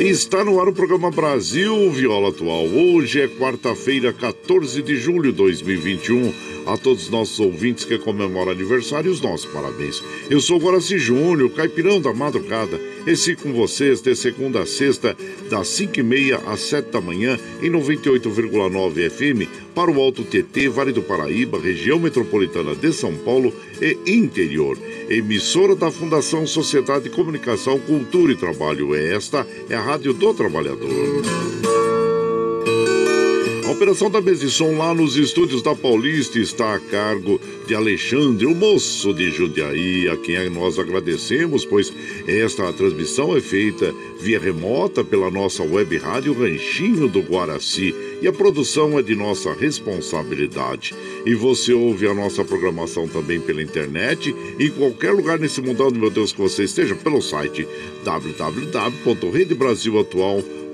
Está no ar o programa Brasil Viola Atual. Hoje é quarta-feira, 14 de julho de 2021. A todos os nossos ouvintes que comemoram aniversário, os nossos parabéns. Eu sou Guaraci Júnior, caipirão da madrugada. Esse com vocês de segunda a sexta, das 5 e meia às 7 da manhã, em 98,9 FM, para o Alto TT, Vale do Paraíba, região metropolitana de São Paulo e interior. Emissora da Fundação Sociedade de Comunicação, Cultura e Trabalho. Esta é a Rádio do Trabalhador. A operação da mesa de som lá nos estúdios da Paulista está a cargo de Alexandre, o moço de Jundiaí, a quem nós agradecemos, pois esta transmissão é feita via remota pela nossa web rádio Ranchinho do Guaraci e a produção é de nossa responsabilidade. E você ouve a nossa programação também pela internet em qualquer lugar nesse mundão, meu Deus, que você esteja, pelo site www.redebrasilatual.com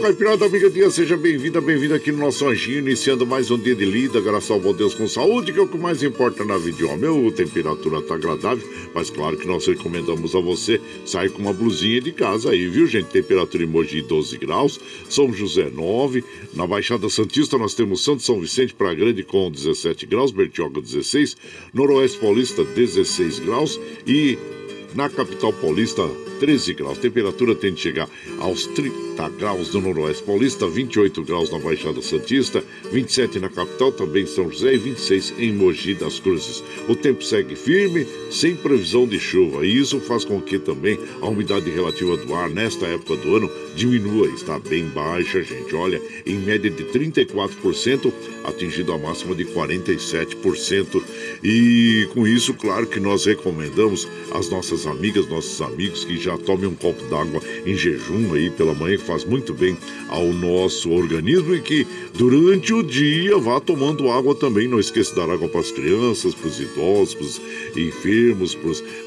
Caipirada, amiga dia, seja bem-vinda, bem-vinda aqui no nosso anjinho, iniciando mais um dia de lida, graças ao bom Deus com saúde, que é o que mais importa na vida homem. A temperatura tá agradável, mas claro que nós recomendamos a você sair com uma blusinha de casa aí, viu, gente? Temperatura em Mogi 12 graus, São José 9, na Baixada Santista nós temos Santo São Vicente para Grande com 17 graus, Bertioga 16, Noroeste Paulista 16 graus e na capital paulista 13 graus. Temperatura tende a chegar aos 30 graus no Noroeste Paulista, 28 graus na Baixada Santista, 27 na capital, também São José, e 26 em Mogi das Cruzes. O tempo segue firme, sem previsão de chuva, e isso faz com que também a umidade relativa do ar nesta época do ano diminua. Está bem baixa, gente. Olha, em média de 34%, atingindo a máxima de 47%. E com isso, claro que nós recomendamos às nossas amigas, nossos amigos que já tomem um copo d'água em jejum aí pela manhã, que faz muito bem ao nosso organismo e que durante o dia vá tomando água também. Não esqueça de dar água para as crianças, para os idosos, para os enfermos,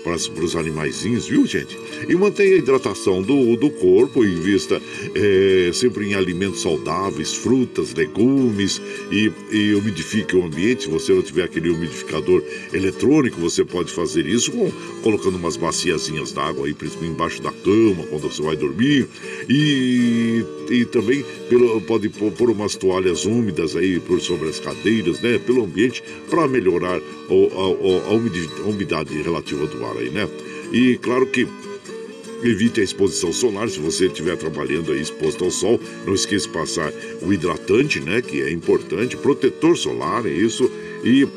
para os animaizinhos, viu, gente? E mantenha a hidratação do, do corpo, invista é, sempre em alimentos saudáveis, frutas, legumes e, e umidifique o ambiente. Se você não tiver aquele umidificador eletrônico, você pode fazer isso com, colocando umas baciazinhas d'água aí, principalmente embaixo da cama, quando você vai dormir. E, e também pelo, pode pôr umas toalhas úmidas aí por sobre as cadeiras, né? Pelo ambiente, para melhorar o, a, a, a umidade relativa do ar aí, né? E claro que Evite a exposição solar se você estiver trabalhando aí exposto ao sol. Não esqueça de passar o hidratante, né? Que é importante, protetor solar, é isso. E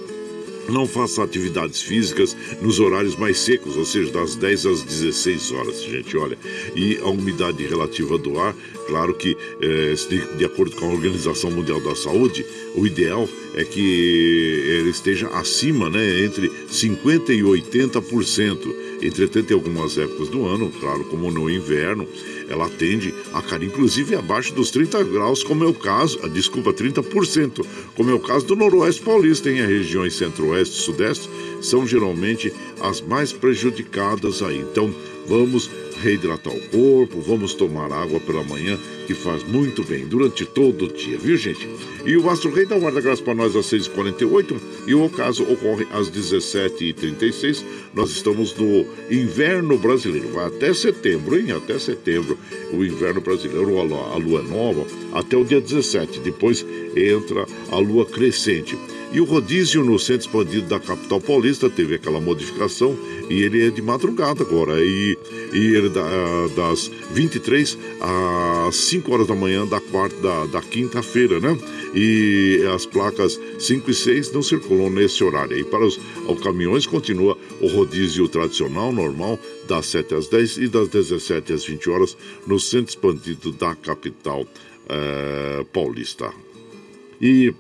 não faça atividades físicas nos horários mais secos, ou seja, das 10 às 16 horas, gente. Olha, e a umidade relativa do ar, claro que, é, de, acordo com a Organização Mundial da Saúde, o ideal é que ele esteja acima, né, entre 50% e 80%. Entretanto, em algumas épocas do ano, claro, como no inverno, ela tende a cair, inclusive abaixo dos 30 graus, como é o caso, ah, desculpa, 30%, como é o caso do Noroeste Paulista, em regiões Centro-Oeste e Sudeste, são geralmente as mais prejudicadas aí. Então, vamos reidratar o corpo, vamos tomar água pela manhã, que faz muito bem durante todo o dia, viu gente? E o Astro Rei dá guarda graça para nós às 6h48 e o ocaso ocorre às 17h36. Nós estamos no inverno brasileiro, vai até setembro, hein? Até setembro, o inverno brasileiro, a lua, lua nova, até o dia 17. Depois entra a lua crescente. E o rodízio no centro expandido da capital paulista teve aquela modificação e ele é de madrugada agora. E, e ele da, das 23 às 5 horas da manhã da quarta da, da quinta-feira, né? E as placas 5 e 6 não circulam nesse horário. E para os, os caminhões continua o rodízio tradicional, normal, das 7 às 10 e das 17 às 20 horas no centro expandido da capital eh, paulista. E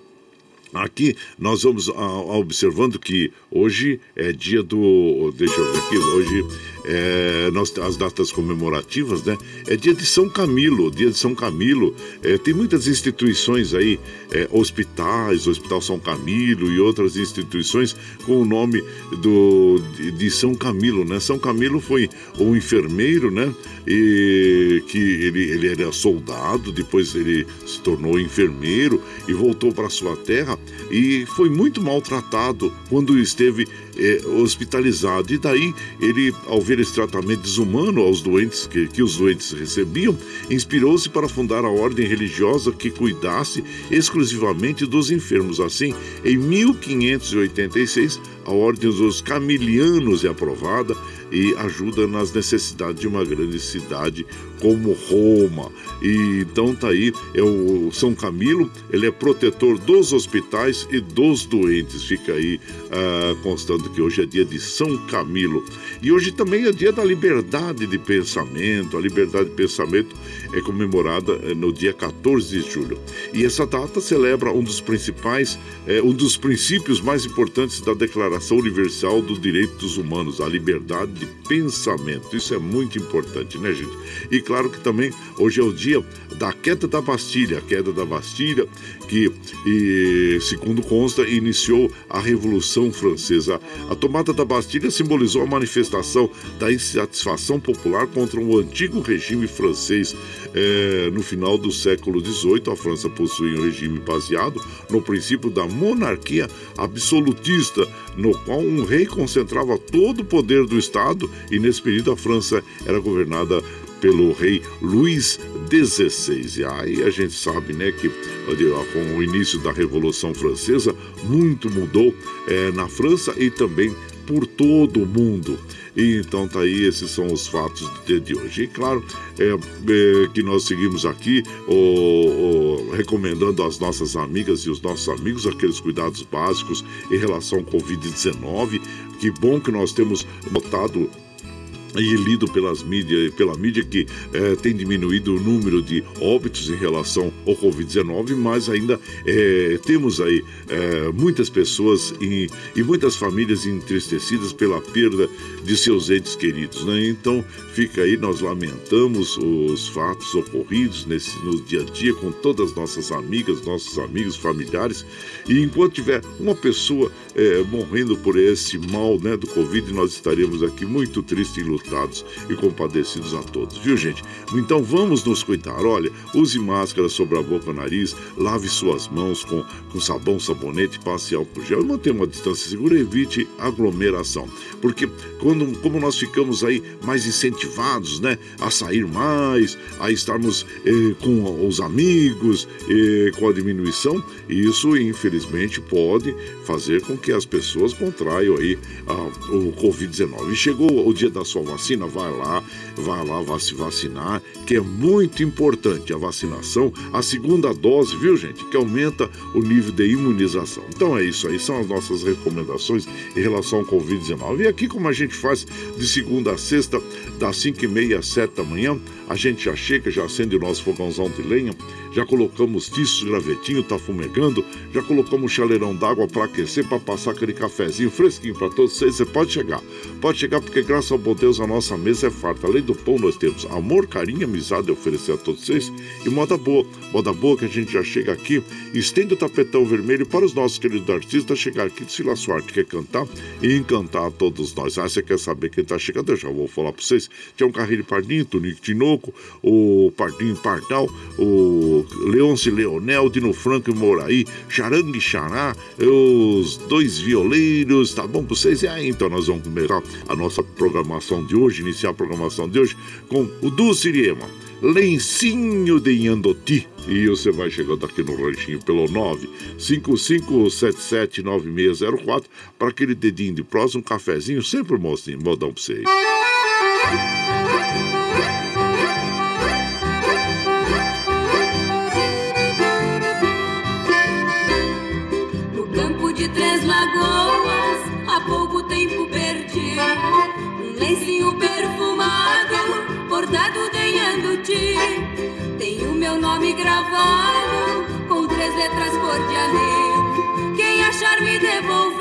Aqui nós vamos observando que hoje é dia do. Deixa eu ver aqui, hoje é, nós, as datas comemorativas, né? É dia de São Camilo, dia de São Camilo. É, tem muitas instituições aí, é, hospitais, Hospital São Camilo e outras instituições com o nome do, de, de São Camilo, né? São Camilo foi um enfermeiro, né? E que ele, ele era soldado, depois ele se tornou enfermeiro e voltou para sua terra e foi muito maltratado quando esteve é, hospitalizado. E daí ele, ao ver esse tratamento desumano aos doentes que, que os doentes recebiam, inspirou-se para fundar a ordem religiosa que cuidasse exclusivamente dos enfermos. Assim, em 1586, a ordem dos camilianos é aprovada e ajuda nas necessidades de uma grande cidade como Roma. E então tá aí, é o São Camilo, ele é protetor dos hospitais e dos doentes. Fica aí uh, constando que hoje é dia de São Camilo. E hoje também é dia da liberdade de pensamento. A liberdade de pensamento é comemorada eh, no dia 14 de julho. E essa data celebra um dos principais, é, um dos princípios mais importantes da Declaração Universal dos Direitos Humanos, a liberdade de pensamento. Isso é muito importante, né, gente? E claro que também hoje é o dia da queda da Bastilha, a queda da Bastilha, que, e, segundo consta, iniciou a Revolução Francesa. A tomada da Bastilha simbolizou a manifestação da insatisfação popular contra o antigo regime francês. É, no final do século XVIII, a França possuía um regime baseado no princípio da monarquia absolutista, no qual um rei concentrava todo o poder do Estado, e nesse período a França era governada pelo rei Luís XVI. E aí a gente sabe né, que com o início da Revolução Francesa, muito mudou é, na França e também por todo o mundo. E então tá aí, esses são os fatos do dia de hoje. E claro é, é, que nós seguimos aqui o, o, recomendando às nossas amigas e os nossos amigos aqueles cuidados básicos em relação ao Covid-19. Que bom que nós temos notado e lido pelas mídias, pela mídia que é, tem diminuído o número de óbitos em relação ao Covid-19, mas ainda é, temos aí é, muitas pessoas e, e, muitas famílias entristecidas pela perda de seus entes queridos. Né? Então fica aí, nós lamentamos os fatos ocorridos nesse, no dia a dia com todas as nossas amigas, nossos amigos, familiares, e enquanto tiver uma pessoa morrendo por esse mal né, do Covid, nós estaremos aqui muito tristes e e compadecidos a todos, viu gente? Então vamos nos cuidar. Olha, use máscara sobre a boca e nariz, lave suas mãos com, com sabão, sabonete, passe álcool gel e mantenha uma distância segura evite aglomeração. Porque quando, como nós ficamos aí mais incentivados, né, a sair mais, a estarmos eh, com os amigos, eh, com a diminuição, isso infelizmente pode fazer com que as pessoas contraiam aí ah, o Covid-19. E chegou o dia da sua vacina, vai lá, vai lá, vai se vacinar, que é muito importante a vacinação, a segunda dose, viu gente, que aumenta o nível de imunização. Então é isso aí, são as nossas recomendações em relação ao Covid-19. E aqui, como a gente faz de segunda a sexta, das 5 e meia às 7 da manhã, a gente já chega, já acende o nosso fogãozão de lenha, já colocamos tiços, gravetinho, tá fumegando, já colocamos chaleirão d'água para aquecer, para passar aquele cafezinho fresquinho para todos vocês. Você pode chegar, pode chegar porque graças ao bom Deus a nossa mesa é farta. Além do pão, nós temos amor, carinho, amizade a oferecer a todos vocês e moda boa. Moda boa que a gente já chega aqui, estende o tapetão vermelho para os nossos queridos artistas chegar aqui de Sila Sorte, quer cantar e encantar a todos nós. Ah, você quer saber quem tá chegando? Eu já vou falar para vocês. Tinha um carrinho de pardinho, Tonico O Pardinho Pardal, o Leonce Leonel, Dino Franco e Moraí, Charangue Xará, os dois violeiros, tá bom pra vocês? E aí, então nós vamos começar a nossa programação de hoje, iniciar a programação de hoje com o Dulciriema, Lencinho de Yandoti. E você vai chegando aqui no ranchinho pelo 955779604 para aquele dedinho de próximo, um cafezinho, sempre mocinho, modão pra vocês. Gravado com três letras cor de anel quem achar me devolvendo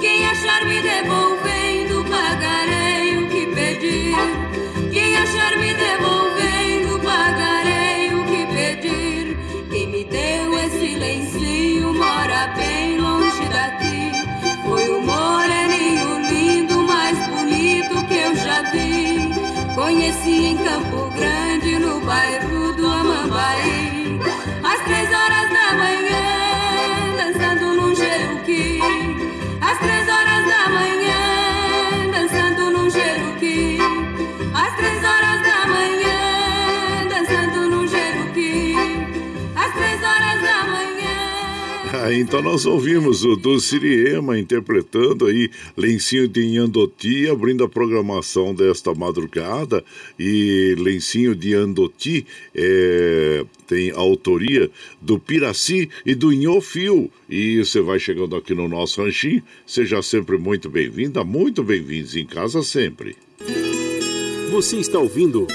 Quem achar me devolvendo, pagarei o que pedir. Quem achar me devolvendo, pagarei o que pedir. Quem me deu esse lencinho mora bem longe daqui. Foi o moreninho lindo, mais bonito que eu já vi. Conheci em Campo Grande, no bairro do Amambaí. Então nós ouvimos o do Siriema interpretando aí Lencinho de Inhandoti, abrindo a programação desta madrugada. E Lencinho de Andoti é, tem a autoria do Piraci e do Inhofio. E você vai chegando aqui no nosso ranchinho, seja sempre muito bem-vinda, muito bem-vindos em casa sempre. Você está ouvindo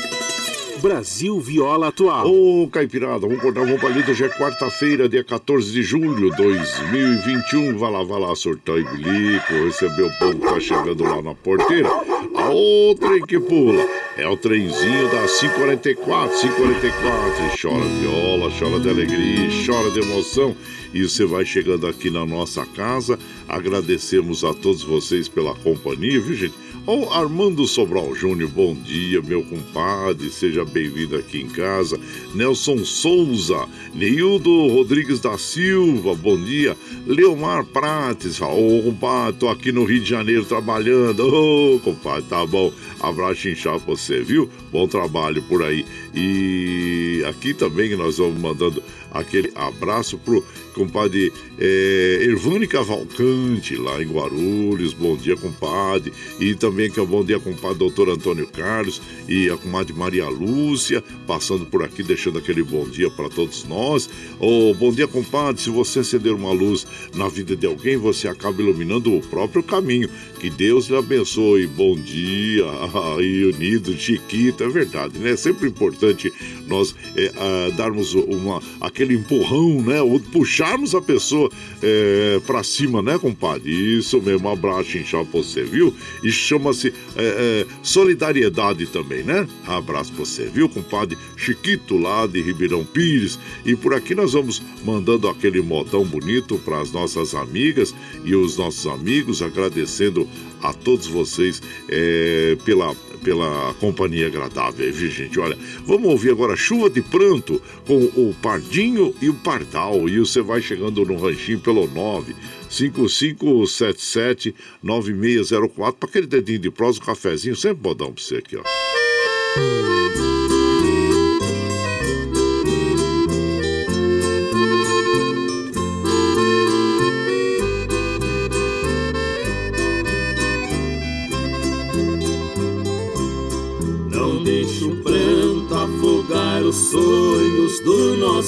Brasil Viola Atual. Ô, oh, Caipirada, vamos cortar uma palida. Hoje é quarta-feira, dia 14 de julho de 2021. Vai lá, vai lá, surtar e bilico. Receber o povo que tá chegando lá na porteira. A outra que pula é o trenzinho da 544, 544. Chora viola, chora de alegria, chora de emoção. E você vai chegando aqui na nossa casa. Agradecemos a todos vocês pela companhia, viu, gente? Ô Armando Sobral Júnior, bom dia, meu compadre, seja bem-vindo aqui em casa. Nelson Souza, Neildo Rodrigues da Silva, bom dia. Leomar Prates, ô compadre, tô aqui no Rio de Janeiro trabalhando. Ô compadre, tá bom. Abraço inchado pra você, viu? Bom trabalho por aí. E aqui também nós vamos mandando aquele abraço pro compadre é, Ervane Cavalcante, lá em Guarulhos. Bom dia, compadre. E também que é um bom dia, compadre doutor Antônio Carlos e a comadre Maria Lúcia, passando por aqui, deixando aquele bom dia para todos nós. Oh, bom dia, compadre. Se você acender uma luz na vida de alguém, você acaba iluminando o próprio caminho. Que Deus lhe abençoe. Bom dia. Aí, unido, Chiquita. É verdade, né? É sempre importante nós é, darmos uma, aquele empurrão, né? Ou puxarmos a pessoa é, pra cima, né, compadre? Isso mesmo, um abraço inchado pra você, viu? E chama-se é, é, solidariedade também, né? Abraço pra você, viu, compadre? Chiquito lá de Ribeirão Pires. E por aqui nós vamos mandando aquele modão bonito para as nossas amigas e os nossos amigos, agradecendo a todos vocês é, pela pela companhia agradável, viu, gente? Olha, vamos ouvir agora Chuva de Pranto com o Pardinho e o Pardal. E você vai chegando no ranchinho pelo 9 5577 9604 para aquele dedinho de prosa, um cafezinho, sempre bodão para você aqui, ó.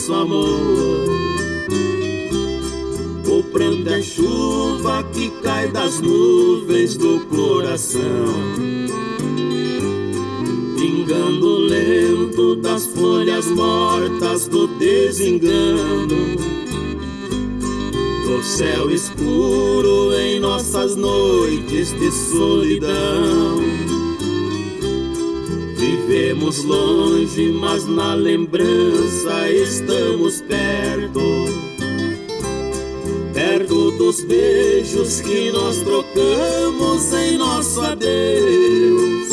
Nosso amor. O pranto é chuva que cai das nuvens do coração, pingando lento das folhas mortas do desengano. Do céu escuro em nossas noites de solidão. Vivemos longe, mas na lembrança estamos perto. Perto dos beijos que nós trocamos em nosso adeus.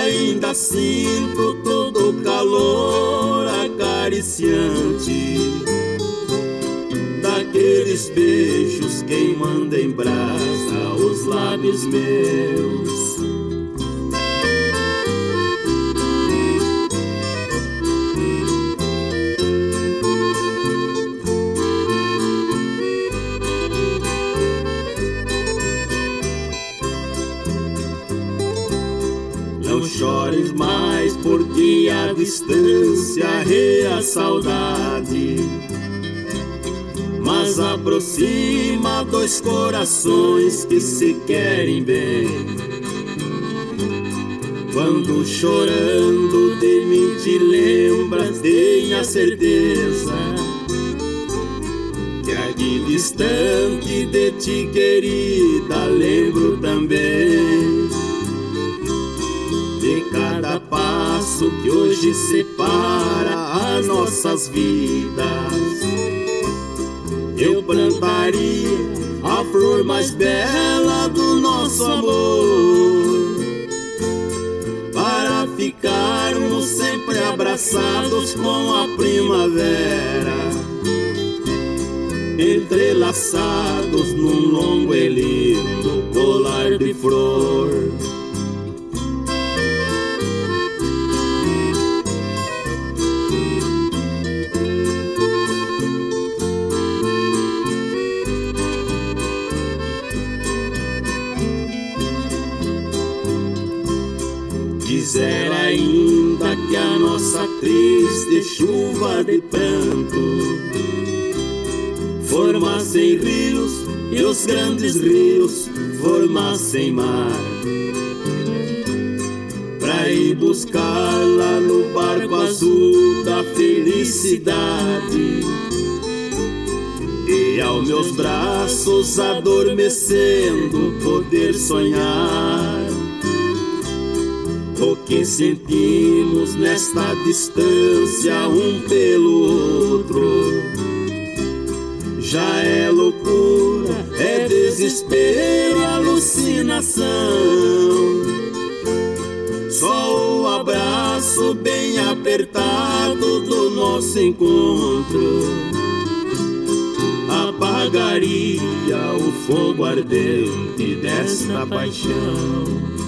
Ainda sinto todo o calor acariciante daqueles beijos queimando em brasa os lábios meus. Distância é a saudade. Mas aproxima dois corações que se querem bem. Quando chorando de mim te lembras, tenha certeza que aqui distante de ti, querida, lembro também hoje separa as nossas vidas. Eu plantaria a flor mais bela do nosso amor para ficarmos sempre abraçados com a primavera, entrelaçados num longo e lindo colar de flor. Que a nossa triste chuva de pranto formassem rios e os grandes rios formassem mar. Pra ir buscar lá no barco azul da felicidade. E aos meus braços adormecendo poder sonhar sentimos nesta distância um pelo outro. Já é loucura, é desespero, alucinação. Só o abraço bem apertado do nosso encontro apagaria o fogo ardente desta paixão.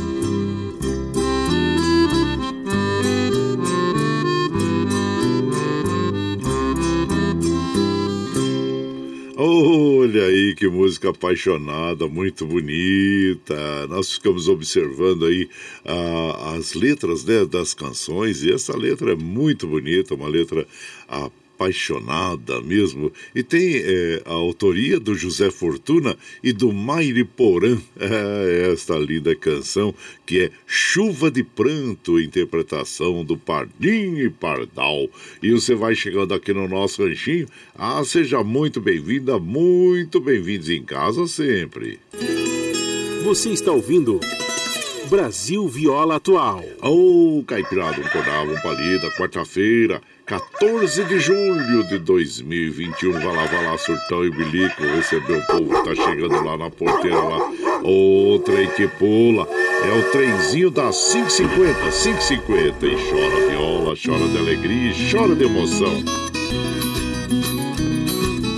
Olha aí que música apaixonada, muito bonita. Nós ficamos observando aí ah, as letras né, das canções e essa letra é muito bonita, uma letra apaixonada apaixonada mesmo. E tem é, a autoria do José Fortuna e do Maire Porã, é, esta linda canção que é Chuva de Pranto, interpretação do Pardinho e Pardal. E você vai chegando aqui no nosso ranchinho. Ah, seja muito bem-vinda, muito bem-vindos em casa sempre. Você está ouvindo. Brasil Viola Atual. Ô, oh, Caipirada, um cordava, um palida, quarta-feira, 14 de julho de 2021. Vai lá, vai lá, surtão e bilico. Recebeu o povo tá chegando lá na porteira lá. O que pula. É o trenzinho das 550, 550. E chora viola, chora de alegria, chora de emoção.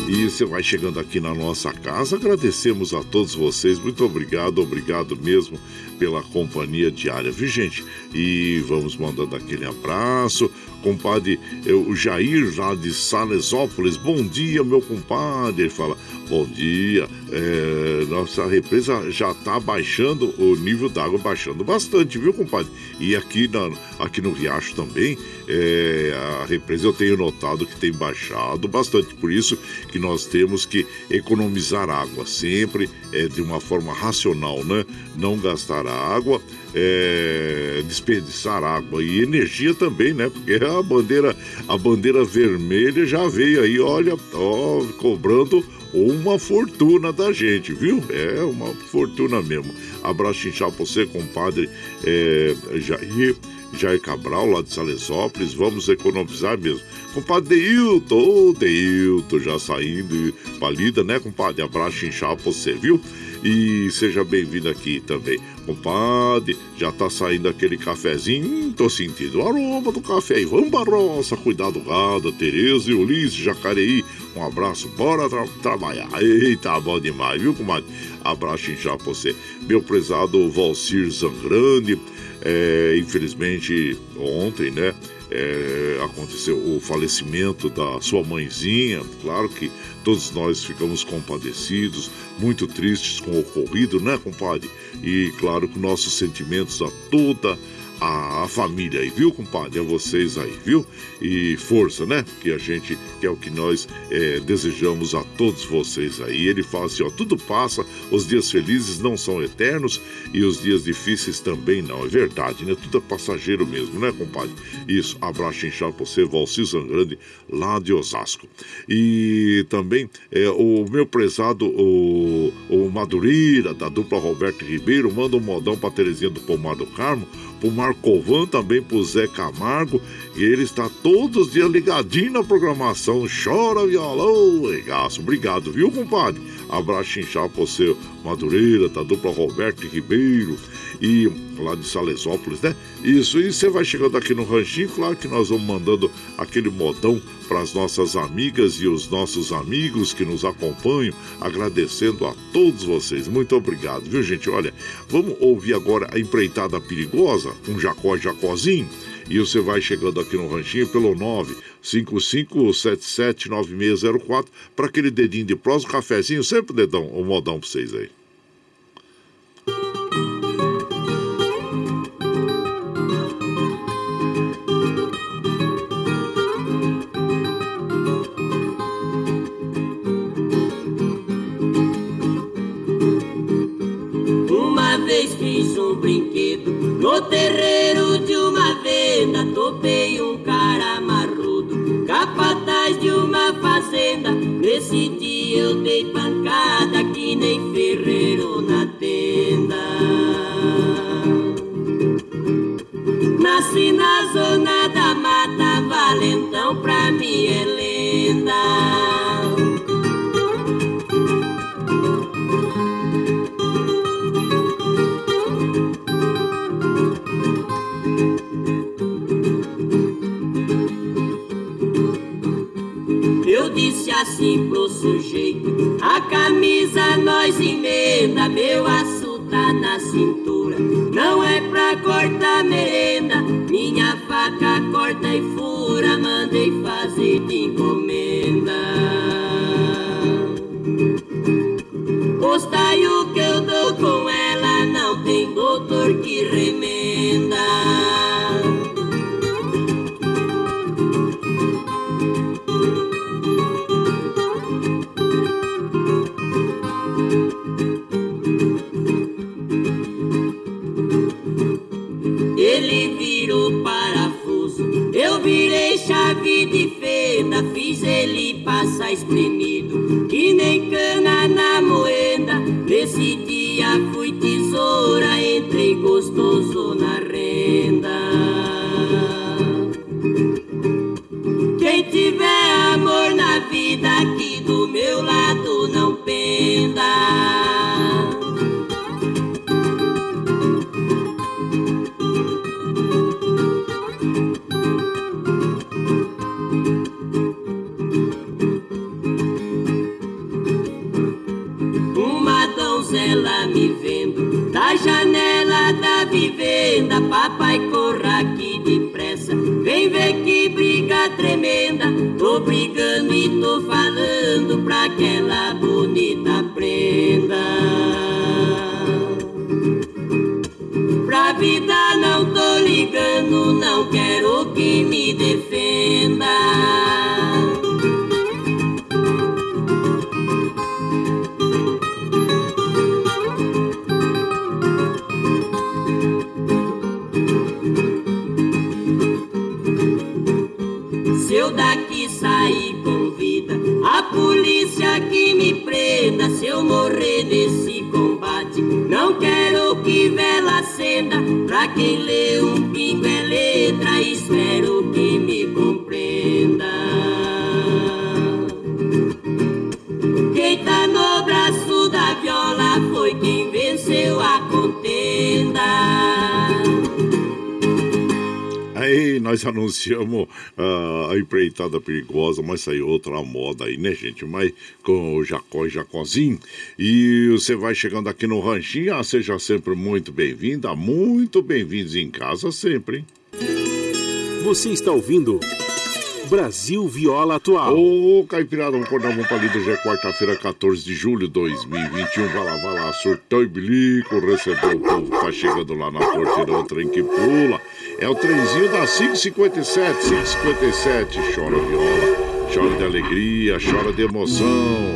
E você vai chegando aqui na nossa casa. Agradecemos a todos vocês. Muito obrigado, obrigado mesmo pela companhia diária, viu, gente? E vamos mandando aquele abraço compadre o Jair lá de Salesópolis. Bom dia, meu compadre. Ele fala: Bom dia. É, nossa represa já está baixando, o nível d'água baixando bastante, viu, compadre? E aqui, na, aqui no Riacho também, é, a represa eu tenho notado que tem baixado bastante. Por isso que nós temos que economizar água sempre é, de uma forma racional, né? Não gastar água é, desperdiçar água e energia também, né? Porque a bandeira, a bandeira vermelha já veio aí, olha, ó, cobrando uma fortuna da gente, viu? É uma fortuna mesmo. Abraço inchado pra você, compadre é, Jair, Jair Cabral, lá de Salesópolis. Vamos economizar mesmo. Compadre Deilton, ô oh, Deilton, já saindo palida, né, compadre? Abraço inchado pra você, viu? E seja bem-vindo aqui também. Compadre, já tá saindo aquele cafezinho. Hum, tô sentindo o aroma do café. E vamos pra roça, cuidar do gado, Tereza e Ulisses, Jacareí. Um abraço, bora tra trabalhar. Eita, bom demais, viu, comadre? Abraço já pra você. Meu prezado Valcir Zangrande, é, infelizmente ontem, né? É, aconteceu o falecimento da sua mãezinha. Claro que todos nós ficamos compadecidos, muito tristes com o ocorrido, né, compadre? E claro que nossos sentimentos a toda a, a, família aí, viu, compadre? A vocês aí, viu? E força, né? Que a gente, que é o que nós é, desejamos a todos vocês aí. Ele fala assim: ó, tudo passa, os dias felizes não são eternos e os dias difíceis também não. É verdade, né? Tudo é passageiro mesmo, né, compadre? Isso, abraço inchado pra você, Valci Zangrande, lá de Osasco. E também é, o meu prezado, o, o Madureira, da dupla Roberto Ribeiro, manda um modão pra Terezinha do Pomar do Carmo pro Marcovan, também pro Zé Camargo. E ele está todos os dias ligadinho na programação. Chora violão, regaço. Obrigado, viu, compadre? Abraço inchado pra você, Madureira, da dupla Roberto Ribeiro e lá de Salesópolis, né? Isso, e você vai chegando aqui no ranchinho, claro que nós vamos mandando aquele modão para as nossas amigas e os nossos amigos que nos acompanham, agradecendo a todos vocês. Muito obrigado, viu, gente? Olha, vamos ouvir agora a empreitada perigosa com Jacó Jacózinho. E você vai chegando aqui no ranchinho pelo 955779604 para aquele dedinho de prós, o cafezinho, sempre o dedão, o modão para vocês aí. No terreiro de uma venda. Topei um cara marrudo, capataz de uma fazenda. Nesse dia eu dei pancada que nem ferreiro assim pro sujeito. A camisa nós emenda, meu aço tá na cintura. Não é pra cortar merenda, nós anunciamos a empreitada perigosa, mas saiu outra moda aí, né, gente? Mas com o Jacó e Jacozinho. E você vai chegando aqui no Ranchinho, ah, seja sempre muito bem-vinda, muito bem-vindos em casa sempre, hein? Você está ouvindo. Brasil Viola Atual. Ô, Caipirada, vamos acordar um. Já é quarta-feira, 14 de julho de 2021. Vai lá, vai lá, surtou e bilico, recebeu o povo. Tá chegando lá na porteira, o trem que pula. É o trenzinho da 557, 557. Chora viola, chora de alegria, chora de emoção.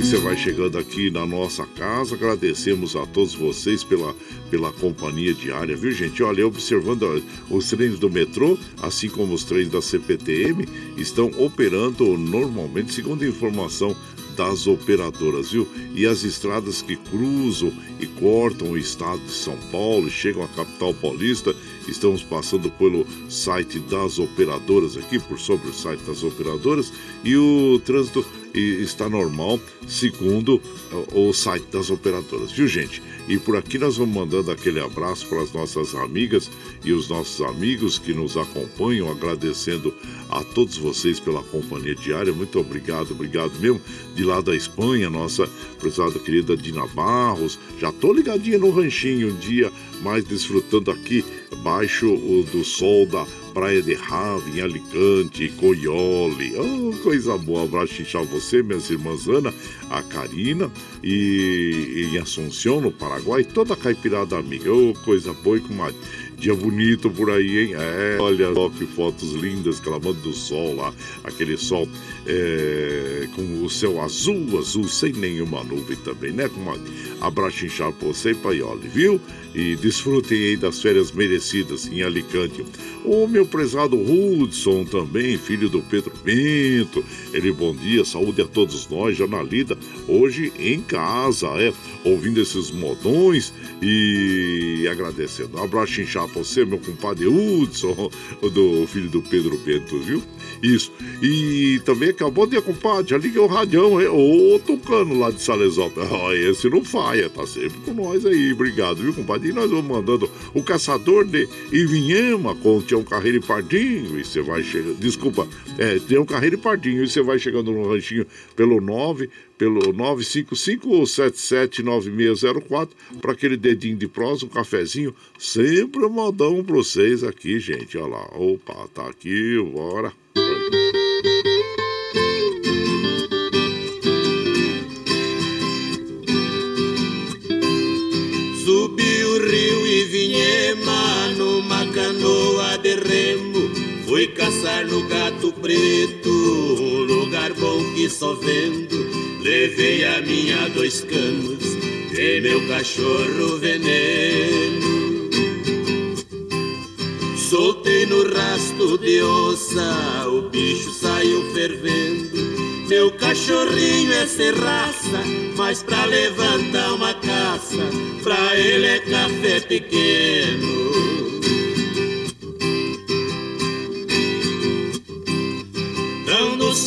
Você vai chegando aqui na nossa casa. Agradecemos a todos vocês pela, pela companhia diária, viu, gente? Olha, observando os trens do metrô, assim como os trens da CPTM, estão operando normalmente, segundo a informação das operadoras, viu? E as estradas que cruzam e cortam o estado de São Paulo chegam à capital paulista, estamos passando pelo site das operadoras aqui, por sobre o site das operadoras, e o trânsito está normal, segundo o site das operadoras, viu gente? E por aqui nós vamos mandando aquele abraço para as nossas amigas e os nossos amigos que nos acompanham, agradecendo a todos vocês pela companhia diária. Muito obrigado, obrigado mesmo. De lá da Espanha, nossa prezada querida Dina Barros. Já tô ligadinha no ranchinho um dia, mais desfrutando aqui baixo do sol da Praia de Rave, em Alicante, Coiole. Oh, coisa boa. Abraço inchar você, minhas irmãs Ana, a Karina e em Assunção, no Paraguai, toda a caipirada amiga. Oh, coisa boa e com mais. Dia bonito por aí, hein? É, olha só que fotos lindas, clamando do sol lá. Aquele sol é, com o céu azul, azul, sem nenhuma nuvem também, né? Com uma abraço inchado pra você e Paioli, viu? E desfrutem aí das férias merecidas em Alicante. O meu prezado Hudson também, filho do Pedro Bento. Ele, bom dia, saúde a todos nós, já na lida, hoje em casa, é, ouvindo esses modões e agradecendo. Um abraço inchado você, meu compadre Hudson, do filho do Pedro Bento, viu? Isso. E também acabou de compadre, já liguei o radião, é o Tucano lá de Salesópolis. Esse não falha, tá sempre com nós aí. Obrigado, viu, compadre? E nós vamos mandando o caçador de Ivinhema com Tião Carreiro e Pardinho. E você vai chegando. Desculpa, é, Tião Carreiro e Pardinho. E você vai chegando no ranchinho pelo 9 pelo 955-779604 para aquele dedinho de prosa, um cafezinho. Sempre modão para vocês aqui, gente. Olha lá. Opa, tá aqui, bora. Subi o rio e vinhema numa canoa de remo. Fui caçar no gato preto, lugar bom que só vendo. Levei a minha dois canos e meu cachorro veneno. Soltei no rasto de onça, o bicho saiu fervendo. Meu cachorrinho é sem raça, mas pra levantar uma caça, pra ele é café pequeno.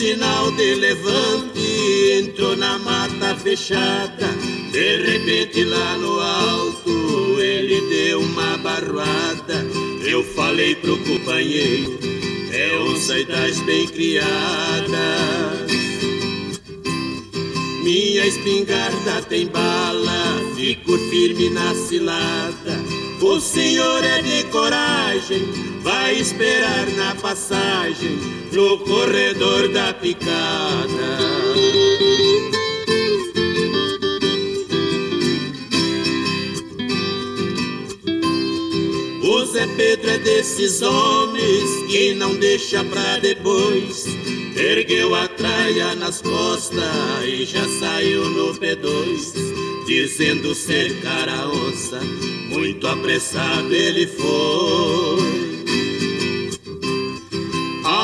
Sinal de levante, entrou na mata fechada. De repente lá no alto, ele deu uma barroada. Eu falei pro companheiro, é onça e das bem criadas. Minha espingarda tem bala, fico firme na cilada. O senhor é de coragem, vai esperar na passagem, no corredor da picada. O Zé Pedro é desses homens que não deixa pra depois. Ergueu a traia nas costas e já saiu no P2, dizendo cercar a onça. Muito apressado ele foi.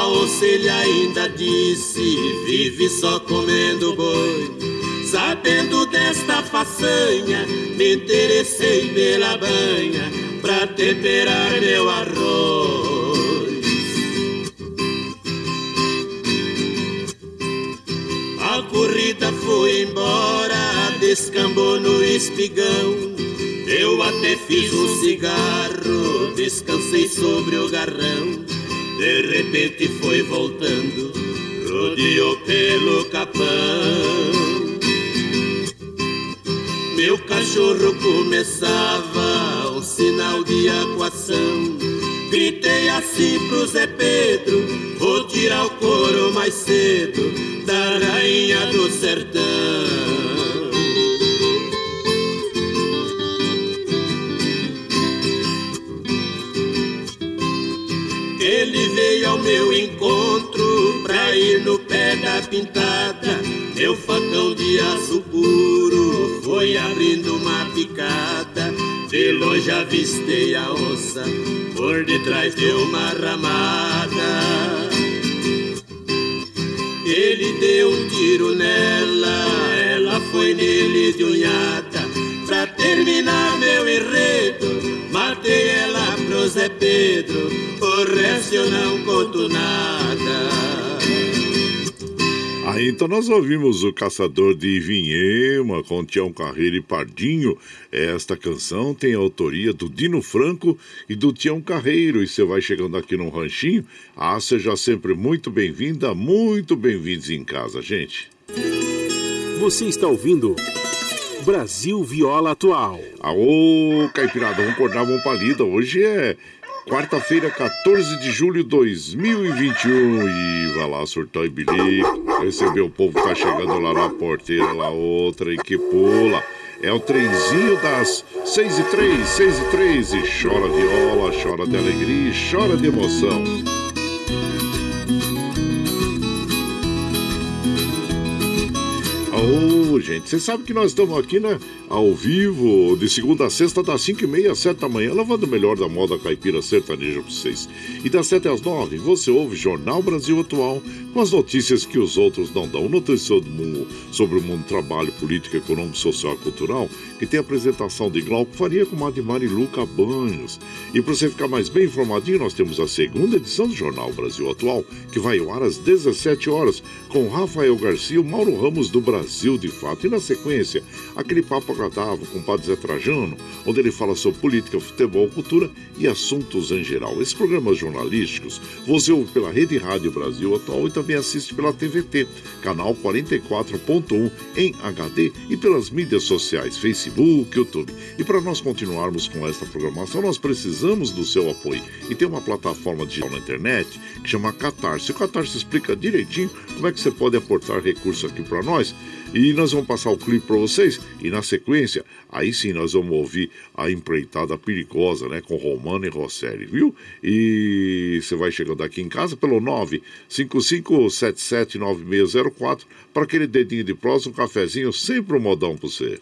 Onça ele ainda disse: vive só comendo boi. Sabendo desta façanha, me interessei pela banha pra temperar meu arroz. A corrida foi embora, descambou no espigão. Eu até fiz um cigarro, descansei sobre o garrão. De repente foi voltando, rodeou pelo capão. Meu cachorro começava um sinal de acuação. Gritei assim pro Zé Pedro: Vou tirar o couro mais cedo da rainha do sertão. Pintada. Meu facão de aço puro foi abrindo uma picada. De longe avistei a onça, por detrás de uma ramada. Ele deu um tiro nela, ela foi nele de unhada. Pra terminar meu enredo, matei ela pro Zé Pedro, o resto eu não conto nada. Então nós ouvimos o Caçador de Ivinhema com Tião Carreiro e Pardinho. Esta canção tem a autoria do Dino Franco e do Tião Carreiro. E você vai chegando aqui no ranchinho. Ah, seja sempre muito bem-vinda, muito bem-vindos em casa, gente. Você está ouvindo Brasil Viola Atual. Aô, Caipirada, vamos acordar, vamos pra lida. Hoje é quarta-feira, 14 de julho de 2021. E vai lá, surtou e bilico. Receber o povo que tá chegando lá na porteira, lá outra e que pula. É o trenzinho das 6 e 3, 6 e 3 e chora viola, chora de alegria, chora de emoção. Oh, gente, você sabe que nós estamos aqui, né? Ao vivo, de segunda a sexta, das 5 e meia às 7 da manhã, lavando o melhor da moda caipira sertaneja para vocês. E das 7 às 9, você ouve Jornal Brasil Atual, com as notícias que os outros não dão. Notícias sobre o mundo do trabalho, política, econômico, social e cultural, que tem a apresentação de Glauco Faria com a de Mariluca Banhos. E para você ficar mais bem informadinho, nós temos a segunda edição do Jornal Brasil Atual, que vai ao ar às 17 horas, com Rafael Garcia e Mauro Ramos do Brasil de Fato. E na sequência, aquele papo agradável com o Padre Zé Trajano, onde ele fala sobre política, futebol, cultura e assuntos em geral. Esses programas jornalísticos você ouve pela Rede Rádio Brasil Atual e também assiste pela TVT, canal 44.1 em HD e pelas mídias sociais, Facebook, YouTube. E para nós continuarmos com esta programação, nós precisamos do seu apoio. E tem uma plataforma digital na internet que chama Catarse. O Catarse explica direitinho como é que você pode aportar recurso aqui para nós. E nós vamos passar o clipe para vocês e na sequência, aí sim nós vamos ouvir a empreitada perigosa, né, com Romano e Rosselli, viu? E você vai chegando aqui em casa pelo 955779604 para aquele dedinho de prosa, um cafezinho, sempre um modão para você.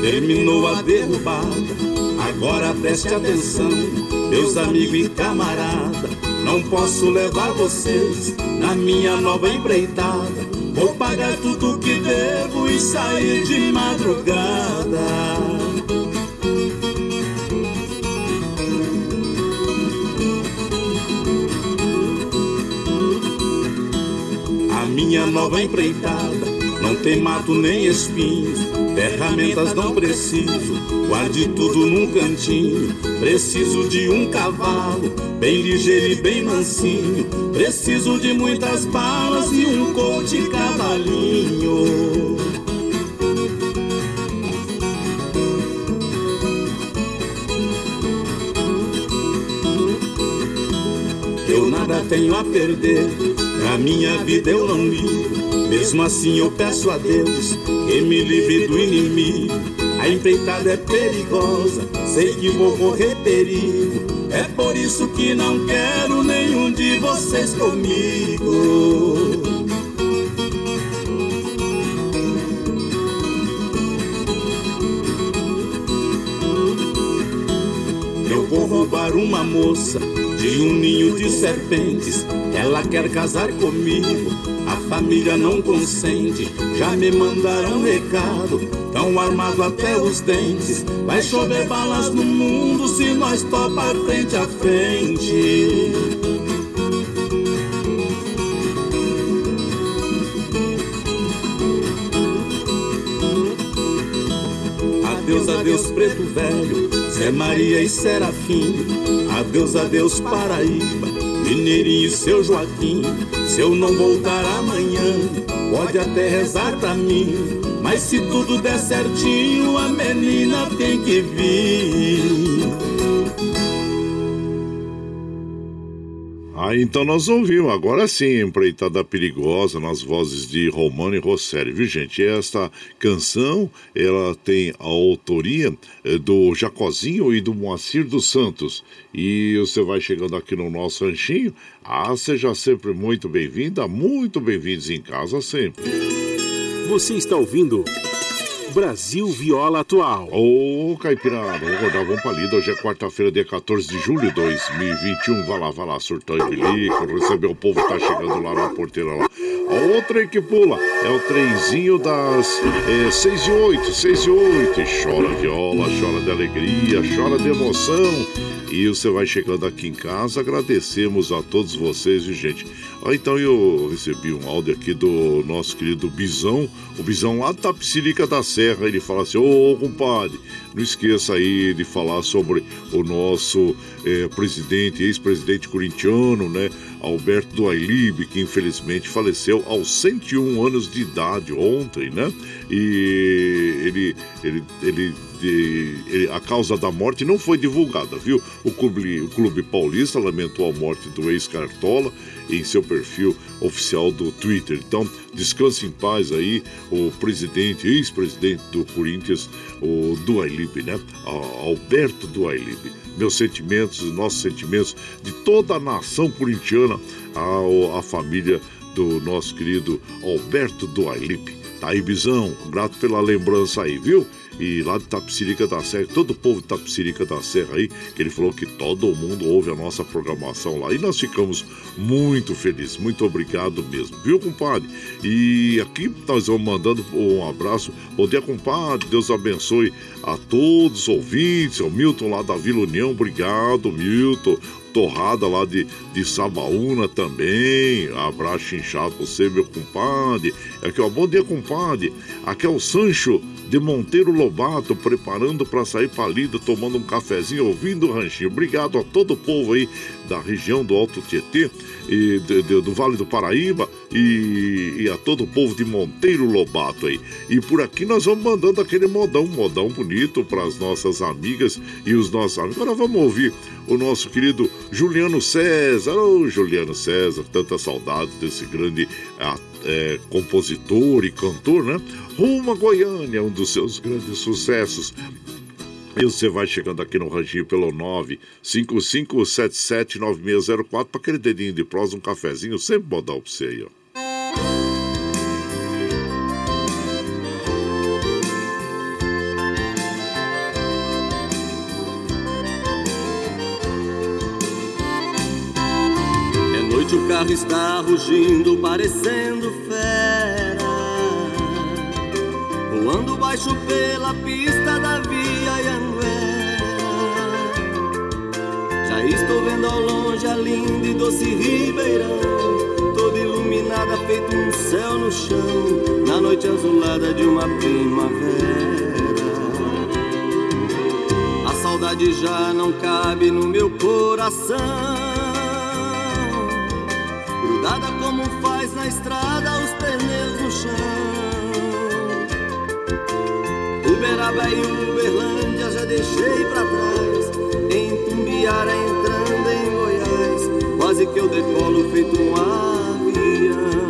terminou a derrubada. Agora preste atenção meus amigos e camarada. Não posso levar vocês na minha nova empreitada. Vou pagar tudo que devo e sair de madrugada. A minha nova empreitada não tem mato nem espinhos, ferramentas não preciso Guarde tudo num cantinho. Preciso de um cavalo, bem ligeiro e bem mansinho. Preciso de muitas balas e um coute cavalinho. Eu nada tenho a perder, na minha vida eu não ligo. Mesmo assim eu peço a Deus que me livre do inimigo. A empreitada é perigosa, sei que vou correr perigo. É por isso que não quero nenhum de vocês comigo. Eu vou roubar uma moça de um ninho de serpentes. Ela quer casar comigo, a família não consente. Já me mandaram um recado Tão armado até os dentes. Vai chover balas no mundo se nós topar frente a frente. Adeus, adeus, preto velho, Zé Maria e Serafim. Adeus, adeus, Paraíba, Mineirinho seu Joaquim. Se eu não voltar amanhã, pode até rezar pra mim. Mas se tudo der certinho, a menina tem que vir. Ah, então nós ouvimos, agora sim, Empreitada Perigosa, nas vozes de Romano e Rosselli, viu gente? Esta canção, ela tem a autoria eh, do Jacozinho e do Moacir dos Santos. E você vai chegando aqui no nosso ranchinho, ah, seja sempre muito bem-vinda, muito bem-vindos em casa sempre. Você está ouvindo Brasil Viola Atual. Ô, Caipirada, vamos acordar, vamos pra lida. Hoje é quarta-feira, dia 14 de julho de 2021. Vai lá, vai lá, surtão e bilico, receber o povo tá chegando lá na porteira lá. A outra aí que pula é o trenzinho das é, 6 e 8, 6 e 8. Chora viola, chora de alegria, chora de emoção. E você vai chegando aqui em casa, agradecemos a todos vocês, e gente. Ah, então eu recebi um áudio aqui do nosso querido Bisão, o Bisão lá da Tapsirica da Serra. Ele fala assim: Ô compadre, não esqueça aí de falar sobre o nosso é, presidente, ex-presidente corintiano, né? Alberto do Ailib, que infelizmente faleceu aos 101 anos de idade ontem, né? E ele, ele, ele de, a causa da morte não foi divulgada, viu? O clube, o clube paulista lamentou a morte do ex-cartola em seu perfil oficial do Twitter. Então, descanse em paz aí o presidente, ex-presidente do Corinthians, o Duailib, né? Alberto Duailib. Meus sentimentos, nossos sentimentos de toda a nação corintiana, a, a família do nosso querido Alberto Duailib. Tá aí, Bizão, grato pela lembrança aí, viu? E lá de Tapsirica da Serra, todo o povo de Tapsirica da Serra aí, que ele falou que todo mundo ouve a nossa programação lá. E nós ficamos muito felizes, muito obrigado mesmo, viu, compadre? E aqui nós vamos mandando um abraço. Bom dia, compadre, Deus abençoe a todos os ouvintes, o Milton lá da Vila União, obrigado, Milton torrada lá de, de Sabaúna também. Abraço inchado você, meu compadre. Aqui, ó, bom dia, compadre. Aqui é o Sancho de Monteiro Lobato, preparando para sair pra lida, tomando um cafezinho, ouvindo o ranchinho. Obrigado a todo o povo aí da região do Alto Tietê e de, de, do Vale do Paraíba e, e, a todo o povo de Monteiro Lobato aí. E por aqui nós vamos mandando aquele modão, modão bonito para as nossas amigas e os nossos amigos. Agora vamos ouvir o nosso querido Juliano César. Ô, oh, Juliano César, tanta saudade desse grande é, compositor e cantor, né? Rumo a Goiânia, um dos seus grandes sucessos. E você vai chegando aqui no ranchinho pelo 955779604 para aquele dedinho de prosa, um cafezinho, sempre modal para você aí, ó. Carro está rugindo, parecendo fera. Voando baixo pela pista da via Anguera Já estou vendo ao longe a linda e doce ribeirão. Toda iluminada, feito um céu no chão Na noite azulada de uma primavera. A saudade já não cabe no meu coração Grudada como faz na estrada os pneus no chão Uberaba e Uberlândia já deixei pra trás. Em Tumbiara entrando em Goiás, quase que eu decolo feito um avião.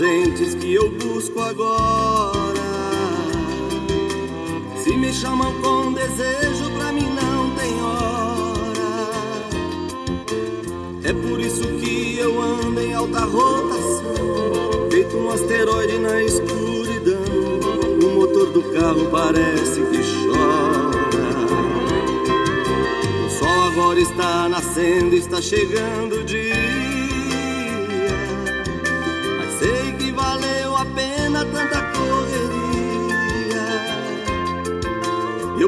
Reluzentes que eu busco agora. Se me chamam com desejo, pra mim não tem hora. É por isso que eu ando em alta rotação, feito um asteroide na escuridão. O motor do carro parece que chora. O sol agora está nascendo, está chegando dia.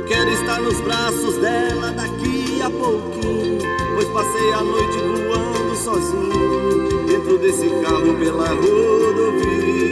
Quero estar nos braços dela daqui a pouquinho Pois passei a noite voando sozinho Dentro desse carro pela rodovia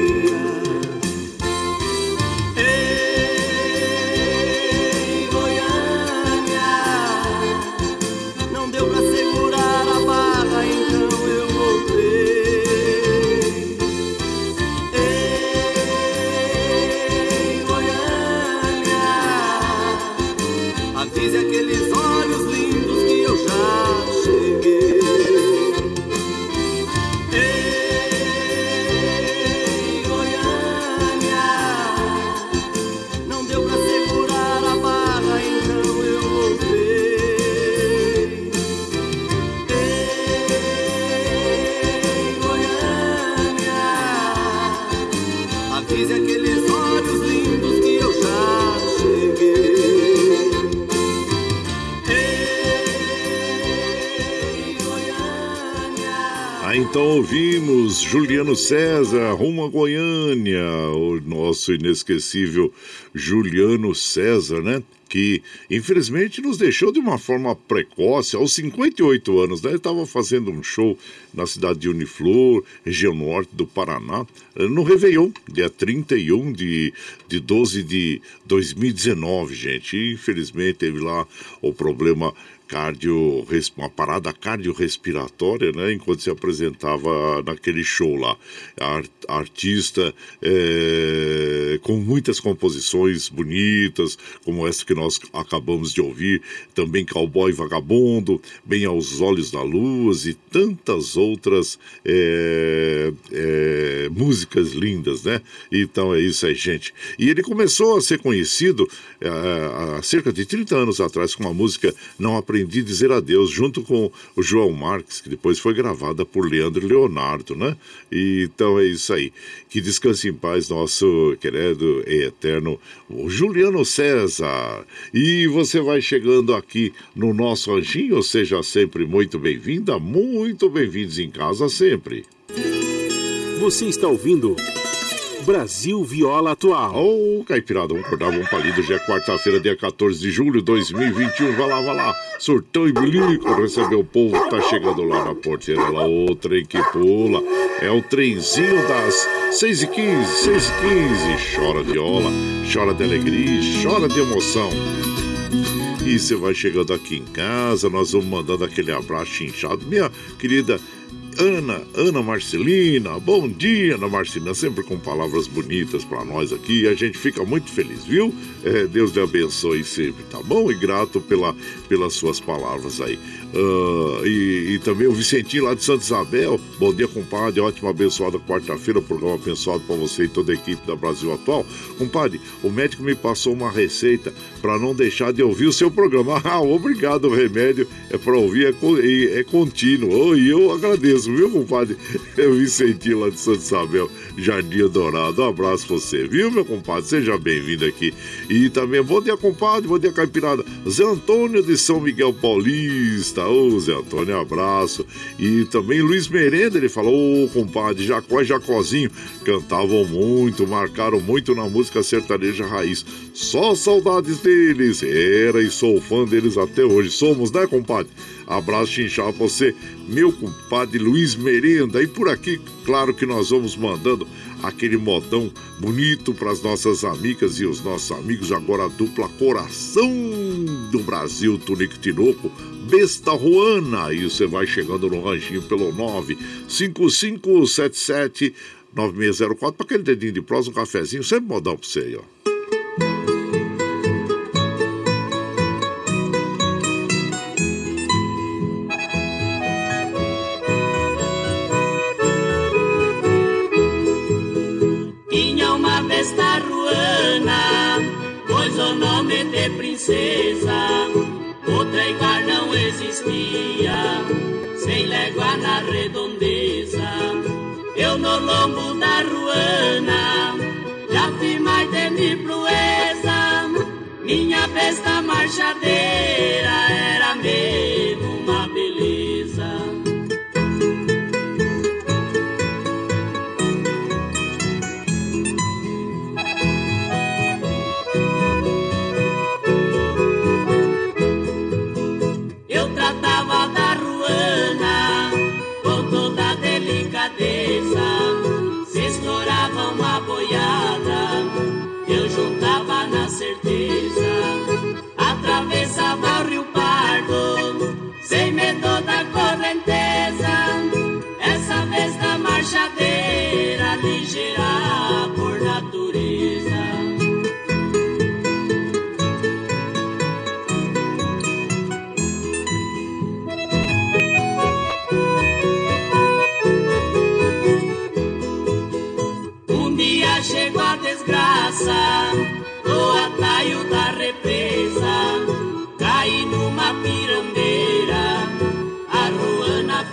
Juliano César, rumo a Goiânia, o nosso inesquecível Juliano César, né? Que infelizmente nos deixou de uma forma precoce, aos 58 anos, né? Ele estava fazendo um show na cidade de Uniflor, região norte do Paraná, no Réveillon, dia 31 de, de 12 de 2019, gente. E, infelizmente teve lá o problema cardio, uma parada cardiorrespiratória, né? Enquanto se apresentava naquele show lá. artista é, com muitas composições bonitas, como essa que nós acabamos de ouvir, também Cowboy Vagabundo, Bem aos Olhos da Luz e tantas outras é, é, músicas lindas, né? Então é isso aí, gente. E ele começou a ser conhecido há cerca de 30 anos atrás com uma música Não Aprendi Aprendi a Dizer Adeus, junto com o João Marques, que depois foi gravada por Leandro Leonardo, né? E, então é isso aí. Que descanse em paz, nosso querido e eterno Juliano César. E você vai chegando aqui no nosso anjinho, seja sempre muito bem-vinda, muito bem-vindos em casa sempre. Você está ouvindo. Brasil Viola Atual. Ô, oh, Caipirada, vamos acordar, vamos palido. Já é quarta-feira, dia 14 de julho de 2021. Vai lá, vai lá. Surtão e bilico. Receber o povo que tá chegando lá na porteira. Lá, o trem que pula. É o trenzinho das 6h15, 6h15. Chora viola, chora de alegria, chora de emoção. E você vai chegando aqui em casa, nós vamos mandando aquele abraço inchado. Minha querida Ana, Ana Marcelina. Bom dia, Ana Marcelina, sempre com palavras bonitas para nós aqui. A gente fica muito feliz, viu? É, Deus te abençoe sempre, tá bom? E grato pela, pelas suas palavras aí. Uh, e, e, também o Vicentinho lá de Santa Isabel. Bom dia, compadre. Ótima, abençoada quarta-feira. Programa abençoado para você e toda a equipe da Brasil Atual. Compadre, o médico me passou uma receita para não deixar de ouvir o seu programa. Ah, obrigado. O remédio é para ouvir, é, é contínuo. Oh, e eu agradeço, viu, compadre? É o Vicentinho lá de Santa Isabel, Jardim Dourado. Um abraço pra você, viu, meu compadre? Seja bem-vindo aqui. E também, bom dia, compadre. Bom dia, Caipirada. Zé Antônio de São Miguel Paulista. Ô, Zé Antônio, abraço. E também Luiz Merenda, ele falou, ô, compadre, Jacó e Jacozinho cantavam muito, marcaram muito na música sertaneja raiz. Só saudades deles. Era e sou fã deles até hoje. Somos, né, compadre? Abraço chinchado pra você, meu compadre Luiz Merenda. E por aqui, claro que nós vamos mandando aquele modão bonito para as nossas amigas e os nossos amigos. Agora a dupla Coração do Brasil, Tunico Tinoco, Besta Ruana. E você vai chegando no ranchinho pelo 95577 9604 para aquele dedinho de prosa, um cafezinho, sempre modão para você aí, ó. de princesa, outra igual não existia, sem légua na redondeza. Eu no lombo da ruana, já fui mais de mil proeza, minha besta marchadeira era mesmo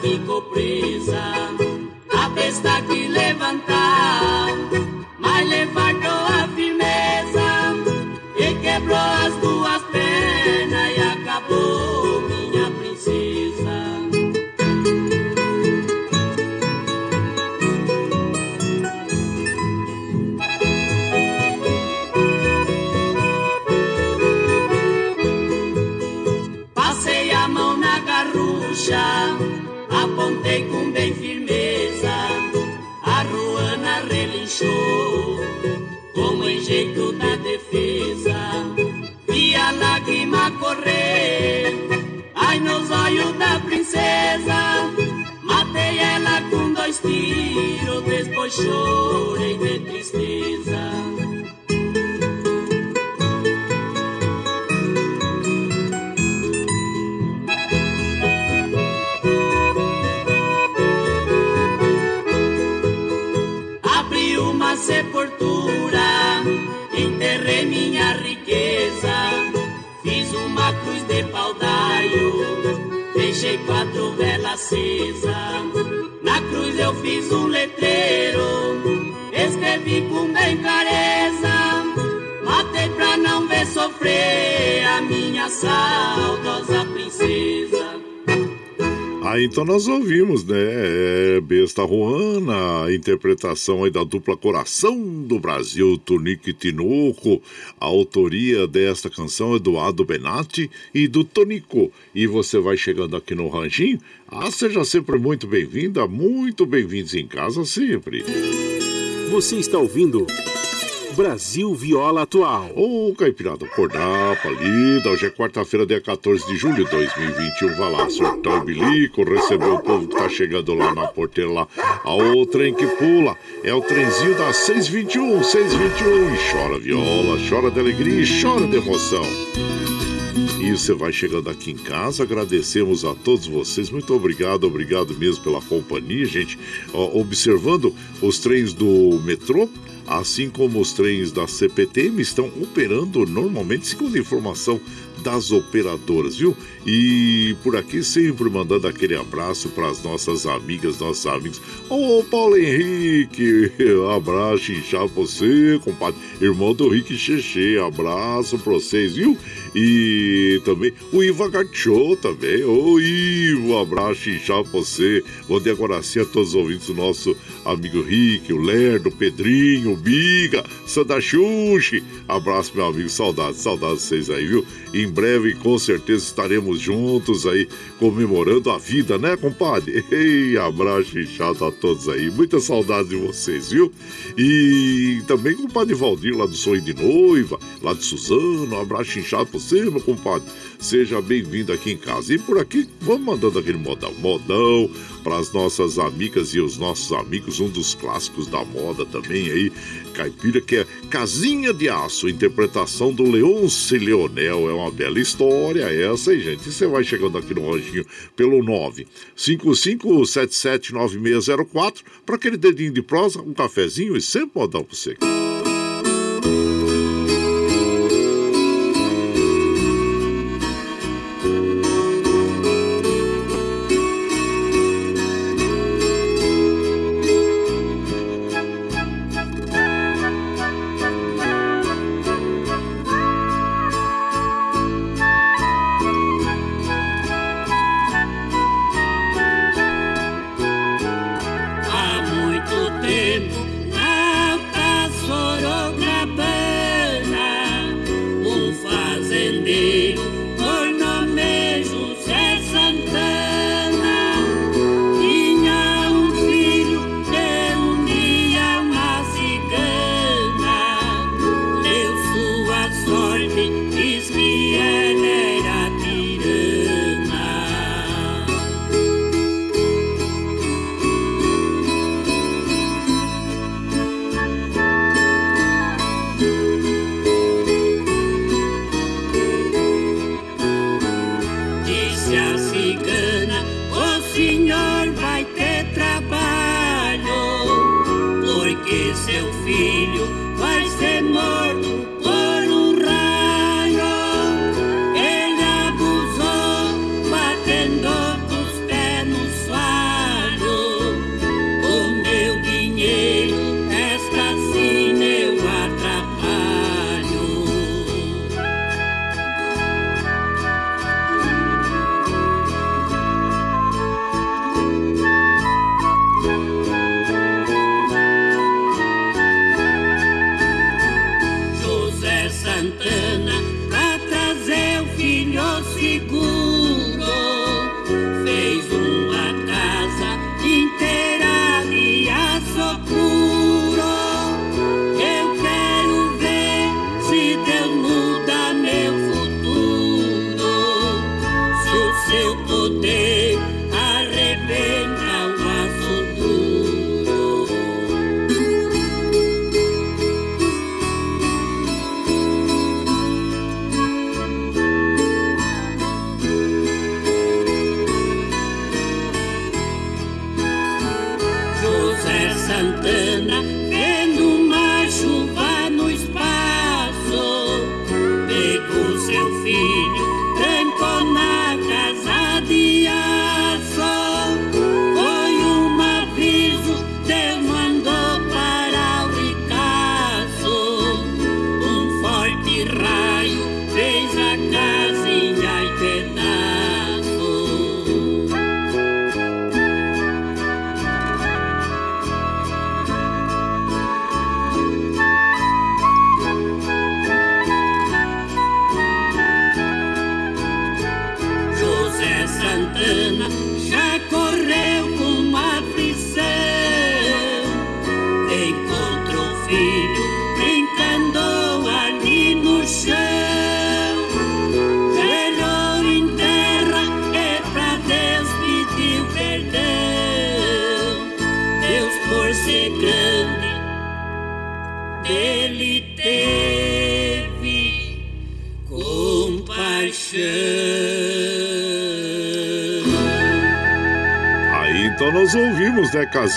ficou presa, a besta que levantar. Besta Juana, a interpretação aí da dupla Coração do Brasil, Tonico e Tinoco. A autoria desta canção é do Ado Benatti e do Tonico. E você vai chegando aqui no Ranchinho. Ah, seja sempre muito bem-vinda, muito bem-vindos em casa sempre. Você está ouvindo Brasil Viola Atual. Ô, Caipirada, acordar, palida. Hoje é quarta-feira, dia 14 de julho de 2021. Vai lá, soltar o bilico, receber o povo que tá chegando lá na porteira lá. o trem que pula é o trenzinho das 621, 621. E chora viola, chora de alegria e chora de emoção. E você vai chegando aqui em casa, agradecemos a todos vocês, muito obrigado, obrigado mesmo pela companhia, gente. Ó, observando os trens do metrô, assim como os trens da CPTM estão operando normalmente, segundo informação das operadoras, viu? E por aqui sempre mandando aquele abraço para as nossas amigas, nossos amigos. Ô, Paulo Henrique, abraço, inchado você, compadre. Irmão do Rick Xexê, abraço para vocês, viu? E também o Iva Gachô também. Ô, Ivo, abraço, inchado você. Bom agora sim a todos os ouvintes do nosso amigo Rick, o Lerdo, o Pedrinho, o Biga, Santa Xuxi. Abraço, meu amigo, saudades, saudades de vocês aí, viu? Em breve, com certeza, estaremos juntos aí comemorando a vida, né, compadre? Ei, abraço inchado a todos aí. Muita saudade de vocês, viu? E também compadre Valdir lá do Sonho de Noiva, lá de Suzano. Um abraço inchado pra você, meu compadre. Seja bem-vindo aqui em casa. E por aqui, vamos mandando aquele modão. Modão para as nossas amigas e os nossos amigos, um dos clássicos da moda também aí, caipira, que é Casinha de Aço, interpretação do Leonce Leonel. É uma bela história essa, aí, gente. E você vai chegando aqui no ranchinho pelo 955779604 para aquele dedinho de prosa, um cafezinho e sempre modão para você.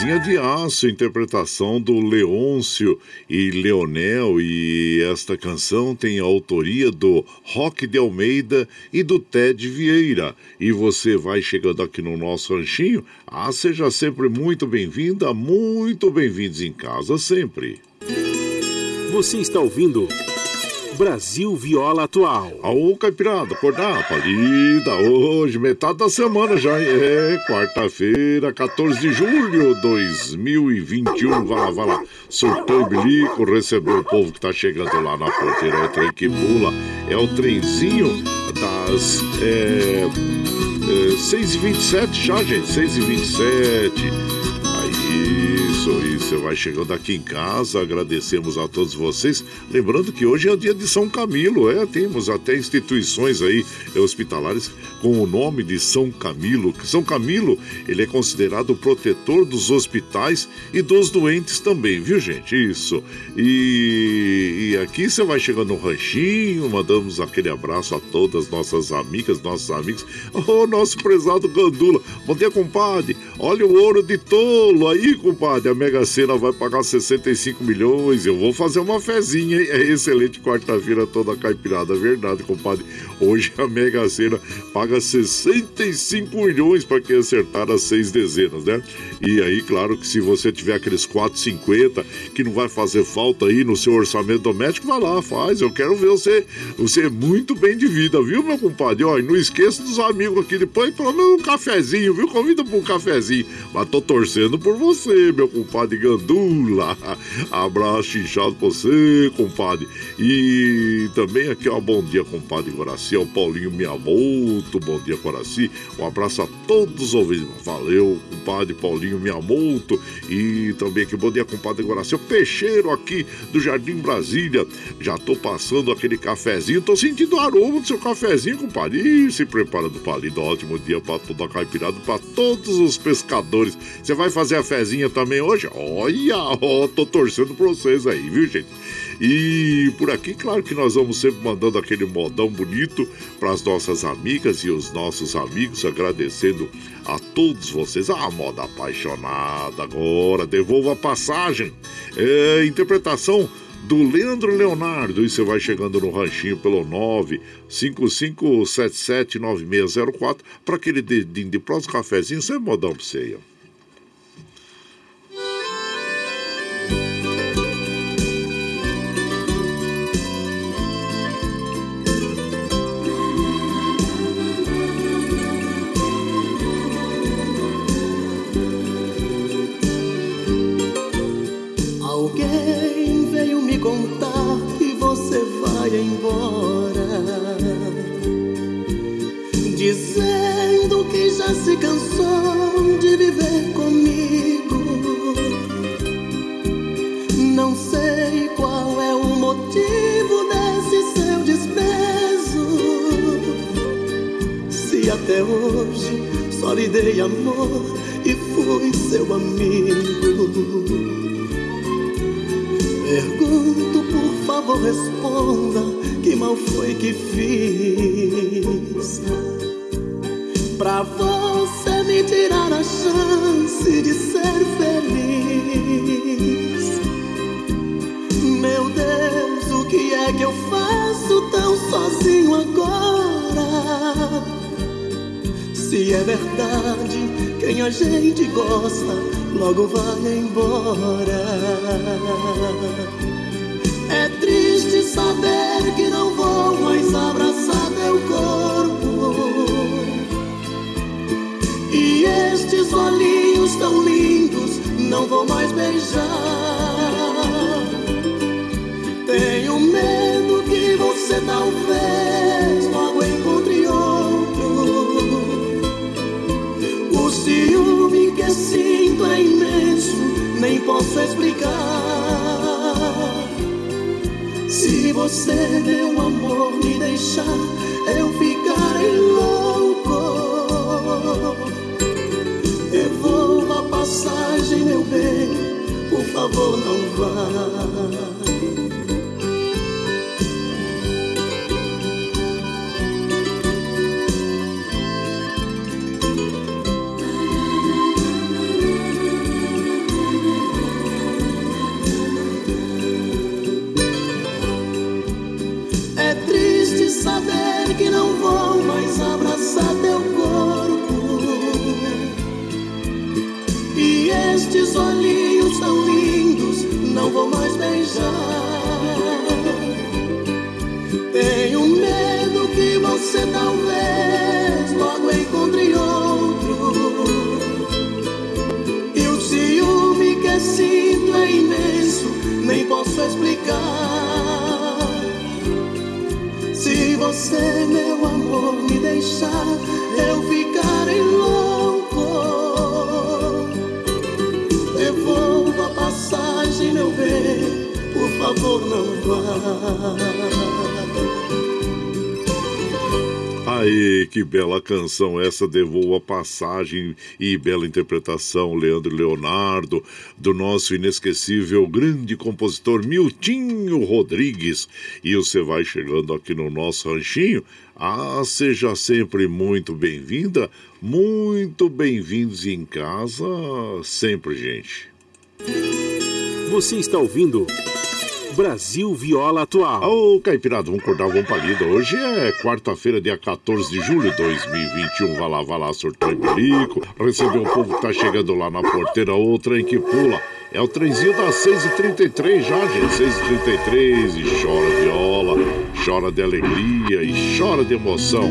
Casinha de Aço, interpretação do Leôncio e Leonel. E esta canção tem a autoria do Rock de Almeida e do Ted Vieira. E você vai chegando aqui no nosso ranchinho. Ah, seja sempre muito bem-vinda, muito bem-vindos em casa sempre. Você está ouvindo Brasil Viola Atual. Aô, Caipirada, acordar, palida, hoje, metade da semana já, é, quarta-feira, 14 de julho de 2021, vai lá, vai lá, surtou o bilico, recebeu o povo que tá chegando lá na porteira, é o trem que pula, é o trenzinho das, é, é 6h27 já, gente, 6h27, isso, isso. Vai chegando aqui em casa, agradecemos a todos vocês. Lembrando que hoje é o dia de São Camilo, é, temos até instituições aí hospitalares com o nome de São Camilo. São Camilo, ele é considerado o protetor dos hospitais e dos doentes também, viu, gente? Isso. E, e aqui você vai chegando no ranchinho, mandamos aquele abraço a todas nossas amigas, nossos amigos. Oh, nosso prezado Gandula. Bom dia, compadre. Olha o ouro de tolo aí, compadre. A Mega Sena vai pagar 65 milhões. Eu vou fazer uma fezinha, hein? É excelente quarta-feira toda caipirada. Verdade, compadre. Hoje a Mega Sena paga 65 milhões para quem acertar as seis dezenas, né? E aí, claro que se você tiver aqueles 4,50 que não vai fazer falta aí no seu orçamento doméstico, vai lá, faz. Eu quero ver você, você muito bem de vida, viu, meu compadre? Ó, e não esqueça dos amigos aqui depois, pelo menos um cafezinho, viu? Convida para um cafezinho. Mas tô torcendo por você, meu compadre Gandula. Abraço inchado pra você, compadre. E também aqui, ó, bom dia, compadre Guaraci, o Paulinho Miyamoto, bom dia, Guaraci. Um abraço a todos os ouvintes. Valeu, compadre Paulinho Miyamoto. E também aqui, bom dia, compadre Guaraci, o Peixeiro aqui do Jardim Brasília. Já tô passando aquele cafezinho, tô sentindo o aroma do seu cafezinho, compadre. E se prepara do palito, ótimo dia pra toda a caipirada, pra todos os pescadores. Você vai fazer a fezinha também hoje? Olha, ó, tô torcendo pra vocês aí, viu, gente? E por aqui, claro que nós vamos sempre mandando aquele modão bonito para as nossas amigas e os nossos amigos, agradecendo a todos vocês. A moda apaixonada agora, devolva a passagem. É, interpretação do Leandro Leonardo. E você vai chegando no ranchinho pelo 955779604 para aquele dedinho de próximo cafezinho, sem modão pra você aí. Dizendo que já se cansou de viver comigo. Não sei qual é o motivo desse seu desprezo. Se até hoje só lhe dei amor e fui seu amigo. Pergunto, por favor, responda que mal foi que fiz pra você me tirar a chance de ser feliz. Meu Deus, o que é que eu faço tão sozinho agora? Se é verdade, quem a gente gosta logo vai embora. É triste saber que não vou mais abraçar teu corpo. E estes olhinhos tão lindos não vou mais beijar. Tenho medo que você talvez logo encontre outro. O ciúme que sinto é imenso, nem posso explicar. Se você, meu amor, me deixar, eu ficarei louco. Meu bem, por favor, não vá. Tenho medo que você talvez logo encontre outro. E o ciúme que sinto é imenso, nem posso explicar. Se você, meu amor, me favor, não vá. Aí, que bela canção essa, devolva a passagem e bela interpretação, Leandro Leonardo, do nosso inesquecível grande compositor Miltinho Rodrigues. E você vai chegando aqui no nosso ranchinho. Ah, seja sempre muito bem-vinda, muito bem-vindos em casa, sempre, gente. Você está ouvindo Brasil Viola Atual. Ô, Caipirada, vamos acordar, vamos palida. Hoje é quarta-feira, dia 14 de julho de 2021. Vai lá, vai lá, surtou bilico. Receber o povo que tá chegando lá na porteira, o trem que pula. É o trenzinho das 6h33 já, gente. 6h33 e chora viola, chora de alegria e chora de emoção.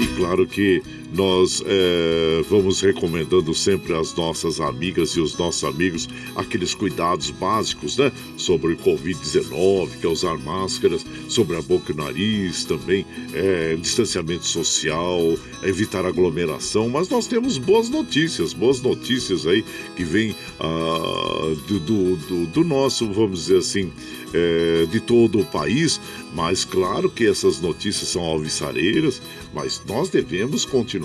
E claro que nós é, vamos recomendando sempre às nossas amigas e os nossos amigos aqueles cuidados básicos, né? Sobre o Covid-19, que é usar máscaras, sobre a boca e o nariz também, é, distanciamento social, evitar aglomeração. Mas nós temos boas notícias, boas notícias aí que vêm ah, do, do, do, nosso, vamos dizer assim, é, de todo o país, mas claro que essas notícias são alvissareiras, mas nós devemos continuar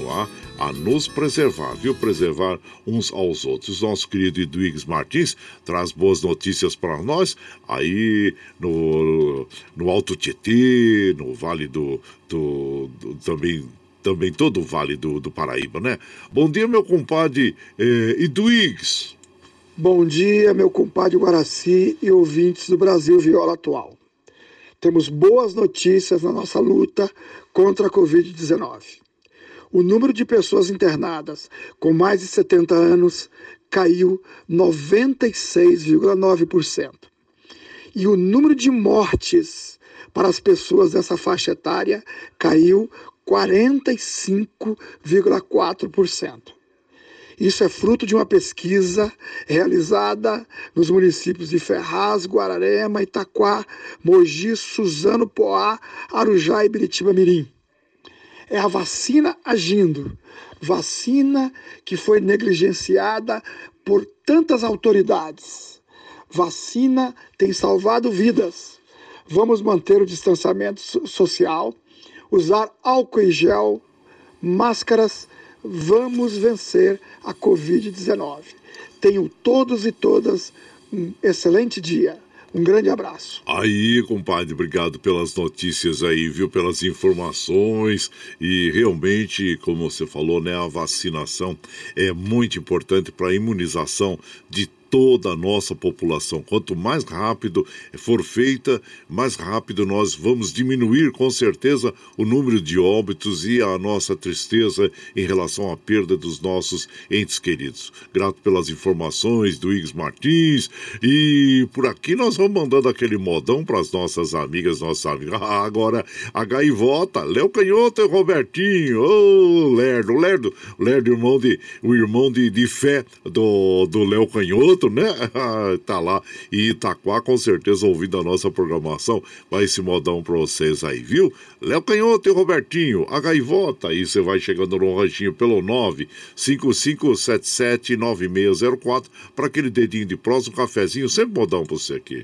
a nos preservar, viu? Preservar uns aos outros. Nosso querido Edwigs Martins traz boas notícias para nós aí no, no Alto Tietê, no Vale do, do, do também também todo o Vale do, do Paraíba, né? Bom dia, meu compadre eh, Edwigs. Bom dia, meu compadre Guaraci e ouvintes do Brasil Viola Atual. Temos boas notícias na nossa luta contra a Covid-19. O número de pessoas internadas com mais de 70 anos caiu 96,9%. E o número de mortes para as pessoas dessa faixa etária caiu 45,4%. Isso é fruto de uma pesquisa realizada nos municípios de Ferraz, Guararema, Itaquá, Mogi, Suzano, Poá, Arujá e Biritiba Mirim. É a vacina agindo, vacina que foi negligenciada por tantas autoridades. Vacina tem salvado vidas. Vamos manter o distanciamento social, usar álcool em gel, máscaras Vamos vencer a Covid-19. Tenham todos e todas um excelente dia. Um grande abraço. Aí, compadre, obrigado pelas notícias aí, viu? Pelas informações. E realmente, como você falou, né? A vacinação é muito importante para a imunização de toda a nossa população. Quanto mais rápido for feita, mais rápido nós vamos diminuir com certeza o número de óbitos e a nossa tristeza em relação à perda dos nossos entes queridos. Grato pelas informações do Iggs Martins e por aqui nós vamos mandando aquele modão para as nossas amigas, nossos amigos. Ah, agora a gaivota, Léo Canhoto e Robertinho, ô oh, Lerdo, Lerdo, Lerdo, irmão de, o irmão de, de fé do, do Léo Canhoto né? tá lá em Itaquá, com certeza ouvindo a nossa programação. Vai esse modão pra vocês aí, viu? Léo Canhoto e Robertinho, a gaivota. E você vai chegando no ranchinho pelo 955779604 para aquele dedinho de próximo, um cafezinho, sempre modão pra você aqui.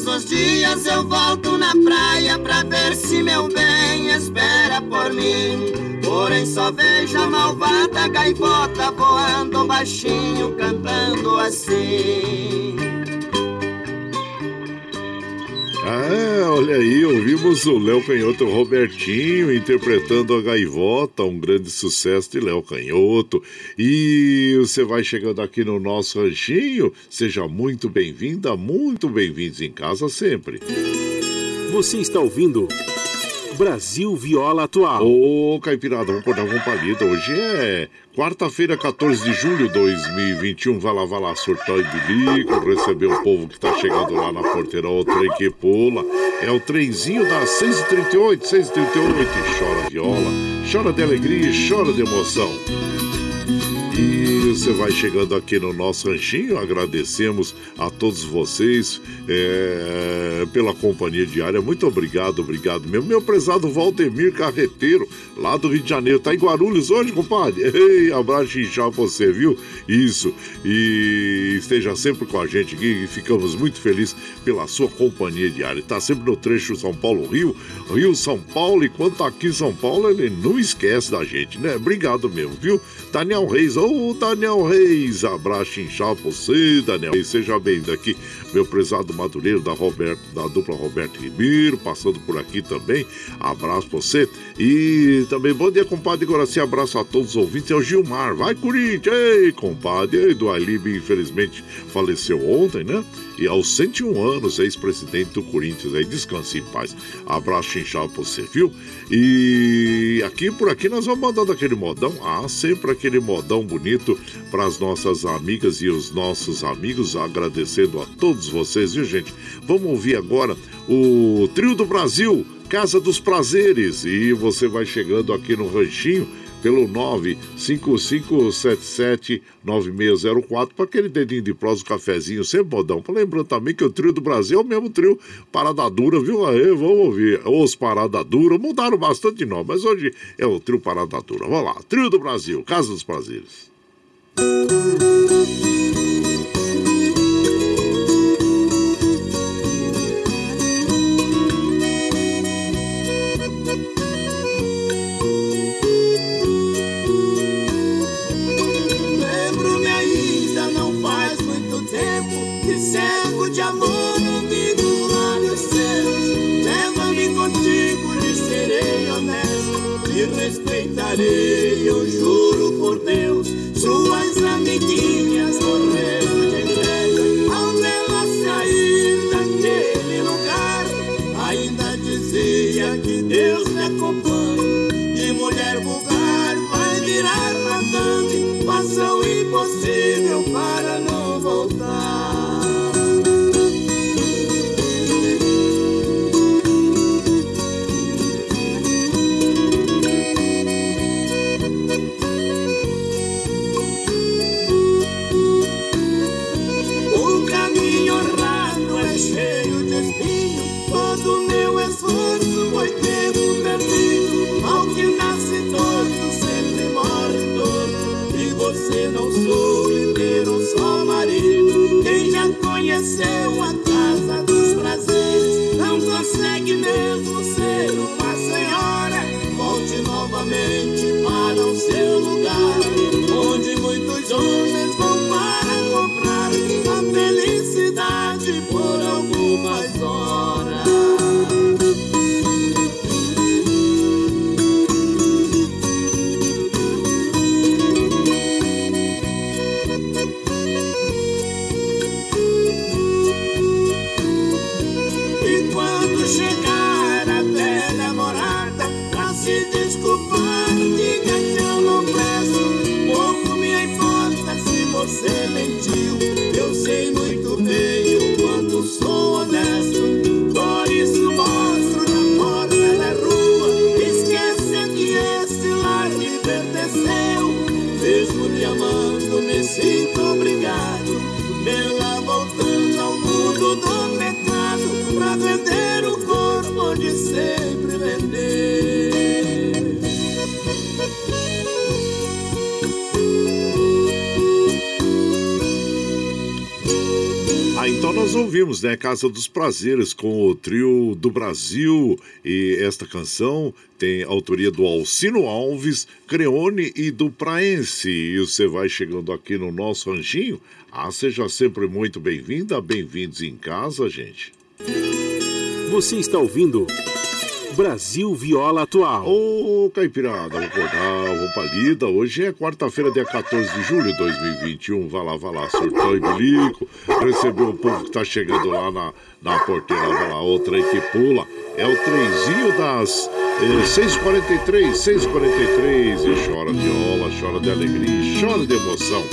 Todos os dias eu volto na praia pra ver se meu bem espera por mim. Porém só vejo a malvada gaivota voando baixinho, cantando assim. É, olha aí, ouvimos o Léo Canhoto Robertinho interpretando a Gaivota, um grande sucesso de Léo Canhoto. E você vai chegando aqui no nosso ranchinho, seja muito bem-vinda, muito bem-vindos em casa sempre. Você está ouvindo Brasil Viola Atual. Ô, Caipirada, vamos acordar com palida. Hoje é quarta-feira, 14 de julho de 2021. Vai lá, vai lá, surtar e bilico, receber o povo que tá chegando lá na porteira. O trem que pula. É o trenzinho das 6h38, 6h38. Chora viola, chora de alegria, chora de emoção. E você vai chegando aqui no nosso ranchinho. Agradecemos a todos vocês é, pela companhia diária. Muito obrigado, obrigado mesmo. Meu prezado Valdemir Carreteiro, lá do Rio de Janeiro. Tá em Guarulhos hoje, compadre? Ei, abraço inchado você, viu? Isso. E esteja sempre com a gente aqui. E ficamos muito felizes pela sua companhia diária. Tá sempre no trecho São Paulo-Rio, Rio-São Paulo. E quando tá aqui em São Paulo, ele não esquece da gente, né? Obrigado mesmo, viu? Daniel Reis, ô oh, Daniel Reis, abraço inchado você, Daniel Reis. Seja bem-vindo aqui, meu prezado Madureiro da, Roberto, da dupla Roberto Ribeiro, passando por aqui também. Abraço pra você. E também, bom dia, compadre Goraci. Abraço a todos os ouvintes. É o Gilmar. Vai, Corinthians! Ei, compadre. Ei, do Alibi, infelizmente, faleceu ontem, né? E aos 101 anos, ex-presidente do Corinthians. Aí, descanse em paz. Abraço inchado pra você, viu? E aqui por aqui nós vamos mandando aquele modão. Ah, sempre aquele modão bonito para as nossas amigas e os nossos amigos. Agradecendo a todos vocês, viu, gente? Vamos ouvir agora o Trio do Brasil, Casa dos Prazeres. E você vai chegando aqui no Ranchinho pelo 955779604 para aquele dedinho de prosa, cafezinho, sempre modão. Lembrando também que o trio do Brasil é o mesmo trio Parada Dura, viu? Aí, vamos ouvir. Os Parada Dura mudaram bastante de nome, mas hoje é o trio Parada Dura. Vamos lá, trio do Brasil, Casa dos Prazeres. Respeitarei, eu juro por Deus. Suas amiguinhas Casa dos Prazeres com o trio do Brasil. E esta canção tem autoria do Alcino Alves, Creone e do Praense. E você vai chegando aqui no nosso ranchinho. Ah, seja sempre muito bem-vinda, bem-vindos em casa, gente. Você está ouvindo Brasil Viola Atual. Ô, Caipirada, vou acordar, vou pra lida. Hoje é quarta-feira, dia 14 de julho de 2021. Vai lá, vai lá, surtou e bilico. Recebeu o povo que tá chegando lá na, na porteira. Vai lá, outra aí que pula. É o trenzinho das eh, 6h43, 6h43. E chora viola, chora de alegria, chora de emoção.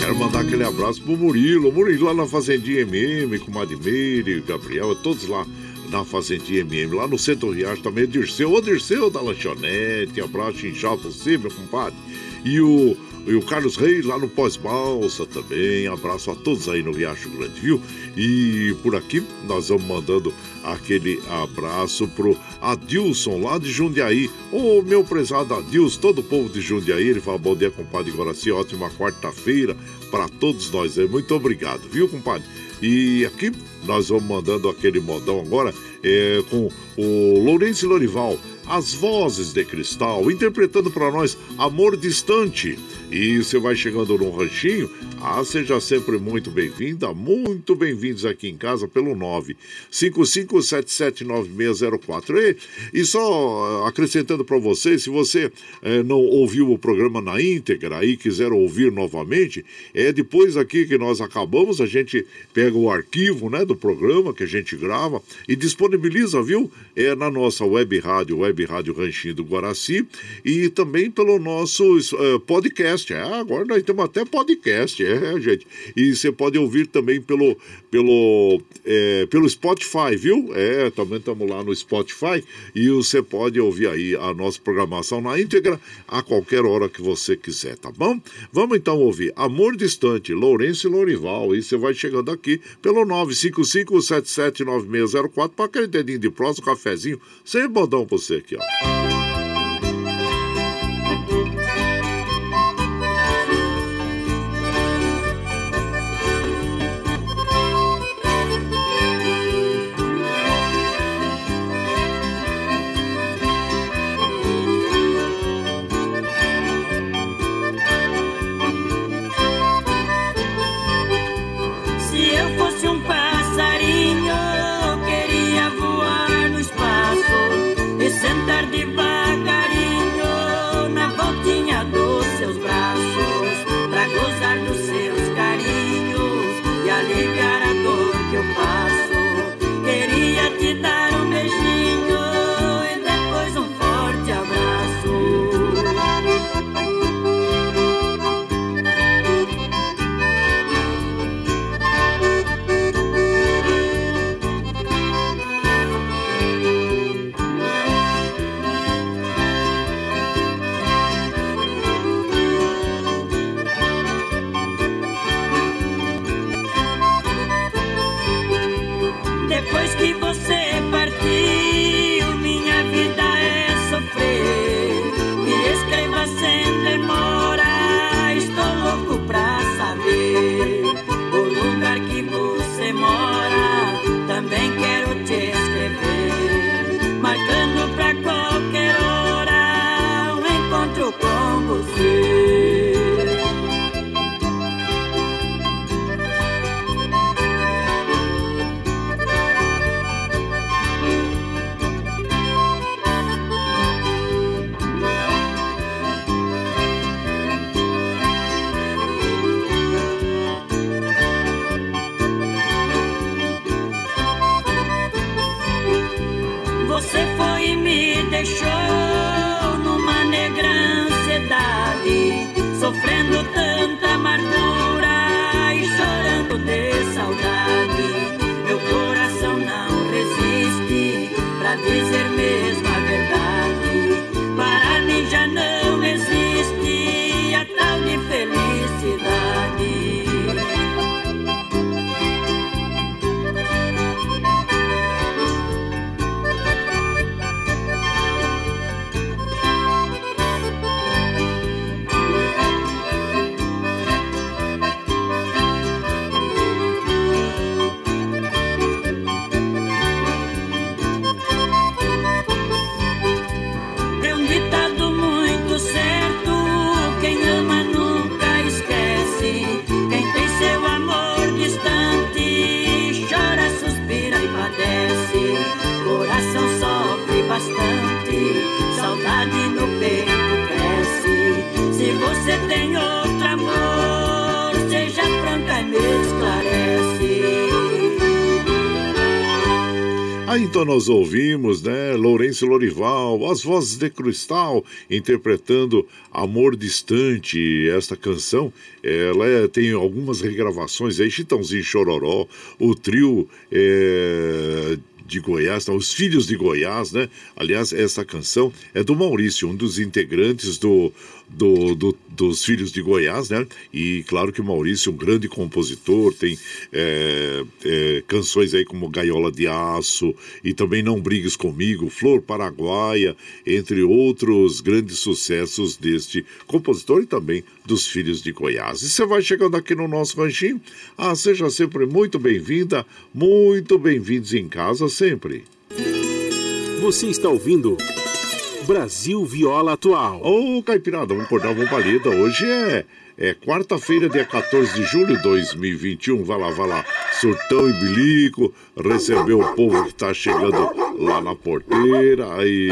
Quero mandar aquele abraço pro Murilo. Murilo lá na Fazendinha MM, com Madmeire, Gabriel, todos lá na Fazendinha MM, lá no Centro Riacho também, Dirceu, ô Dirceu da lanchonete, abraço inchado possível, compadre. E o, e o Carlos Reis lá no Pós-Balsa também, abraço a todos aí no Riacho Grande, viu? E por aqui nós vamos mandando aquele abraço pro Adilson lá de Jundiaí. Ô meu prezado Adilson, todo o povo de Jundiaí, ele fala bom dia, compadre Guaraci, ótima quarta-feira para todos nós aí. Muito obrigado, viu, compadre? E aqui nós vamos mandando aquele modão agora é, com o Lourenço Lorival, as vozes de cristal, interpretando para nós Amor Distante. E você vai chegando no ranchinho, ah, seja sempre muito bem-vinda, muito bem-vindos aqui em casa pelo 955779604. E, e só acrescentando para você, se você eh, não ouviu o programa na íntegra e quiser ouvir novamente, é depois aqui que nós acabamos, a gente pega o arquivo né, do programa que a gente grava e disponibiliza, viu? É na nossa web rádio, web rádio Ranchinho do Guaraci, e também pelo nosso uh, podcast. É, agora nós temos até podcast, é, gente. E você pode ouvir também pelo, pelo, é, pelo Spotify, viu? É, também estamos lá no Spotify e você pode ouvir aí a nossa programação na íntegra a qualquer hora que você quiser, tá bom? Vamos então ouvir Amor Distante, Lourenço e Lorival. E você vai chegando aqui pelo 955779604 para aquele dedinho de próximo, cafezinho, sem bodão pra você aqui, ó. Nós ouvimos, né, Lourenço Lorival, as vozes de Cristal interpretando Amor Distante. Esta canção, ela é, tem algumas regravações aí, Chitãozinho Chororó, o trio é, de Goiás, não, os Filhos de Goiás, né? Aliás, essa canção é do Maurício, um dos integrantes do, do, do, dos Filhos de Goiás, né? E claro que o Maurício, um grande compositor, tem é, é, canções aí como Gaiola de Aço e também Não Brigues Comigo, Flor Paraguaia, entre outros grandes sucessos deste compositor e também dos Filhos de Goiás. E você vai chegando aqui no nosso ranchinho, ah, seja sempre muito bem-vinda, muito bem-vindos em casa sempre. Você está ouvindo Brasil Viola Atual. Ô, oh, Caipirada, vamos acordar, vamos palida. Hoje é, é quarta-feira, dia 14 de julho de 2021. Vai lá, vai lá. Surtão e bilico, recebeu o povo que tá chegando lá na porteira. Aí,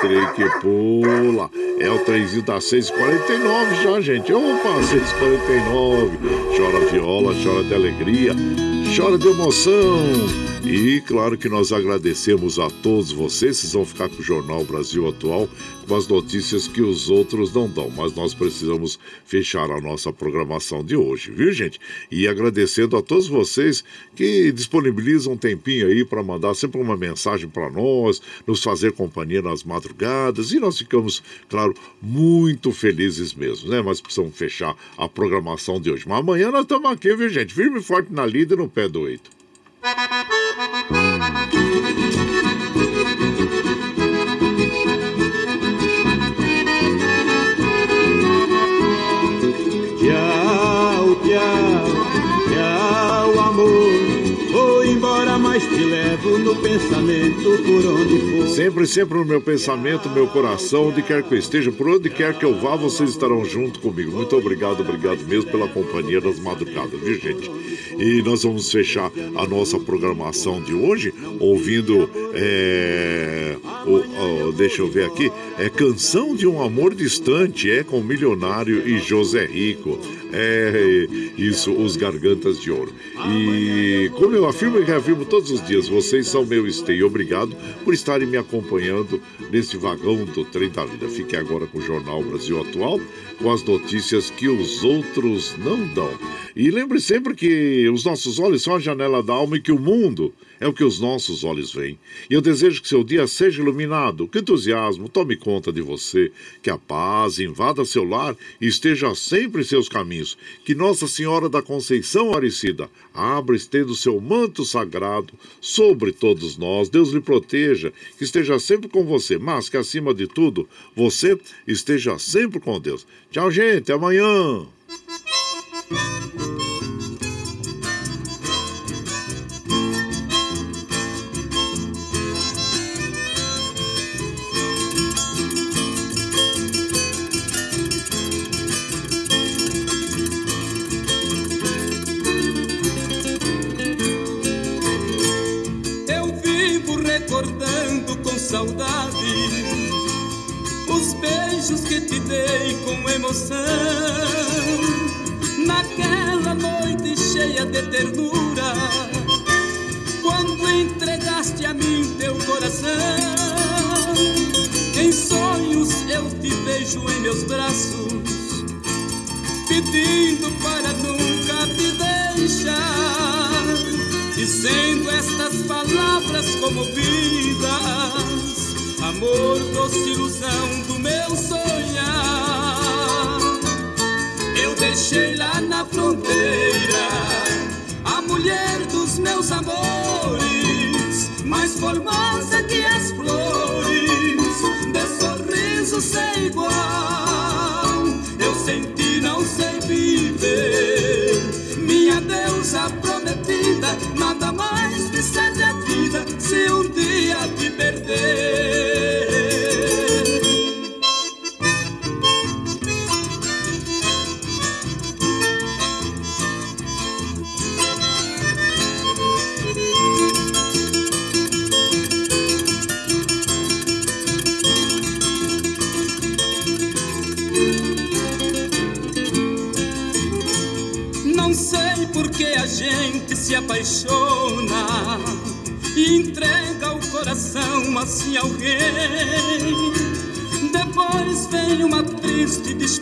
trem que pula. É o trenzinho da 6h49 já, gente. Opa, 6h49. Chora viola, chora de alegria, chora de emoção. E claro que nós agradecemos a todos vocês. Vocês vão ficar com o Jornal Brasil Atual com as notícias que os outros não dão, mas nós precisamos fechar a nossa programação de hoje, viu, gente? E agradecendo a todos vocês que disponibilizam um tempinho aí para mandar sempre uma mensagem para nós, nos fazer companhia nas madrugadas e nós ficamos, claro, muito felizes mesmo, né? Mas precisamos fechar a programação de hoje. Mas amanhã nós estamos aqui, viu, gente? Firme e forte na lida e no pé do oito. Pensamento por onde for. Sempre, sempre no meu pensamento, meu coração, onde quer que eu esteja, por onde quer que eu vá, vocês estarão junto comigo. Muito obrigado, obrigado mesmo pela companhia das madrugadas, viu, gente? E nós vamos fechar a nossa programação de hoje ouvindo. É, o, o, deixa eu ver aqui. É Canção de um Amor Distante, é com Milionário e José Rico. É isso, os Gargantas de Ouro. E como eu afirmo e reafirmo todos os dias, vocês são meu esteio. Obrigado por estarem me acompanhando nesse vagão do trem da vida. Fique agora com o Jornal Brasil Atual, com as notícias que os outros não dão. E lembre sempre que os nossos olhos são a janela da alma e que o mundo é o que os nossos olhos veem. E eu desejo que seu dia seja iluminado, que entusiasmo tome conta de você, que a paz invada seu lar e esteja sempre em seus caminhos. Que Nossa Senhora da Conceição Aparecida abra estendo seu manto sagrado sobre todos nós. Deus lhe proteja, que esteja sempre com você, mas que acima de tudo, você esteja sempre com Deus. Tchau, gente. Amanhã. Saudade os beijos que te dei com emoção naquela noite cheia de ternura, quando entregaste a mim teu coração. Em sonhos eu te vejo em meus braços, pedindo para nunca te deixar, dizendo estas palavras comovidas amor, doce ilusão do meu sonhar. Eu deixei lá na fronteira a mulher dos meus amores, mais formosa que as flores, de sorriso sem igual. Eu senti, não sei viver, minha deusa prometida, nada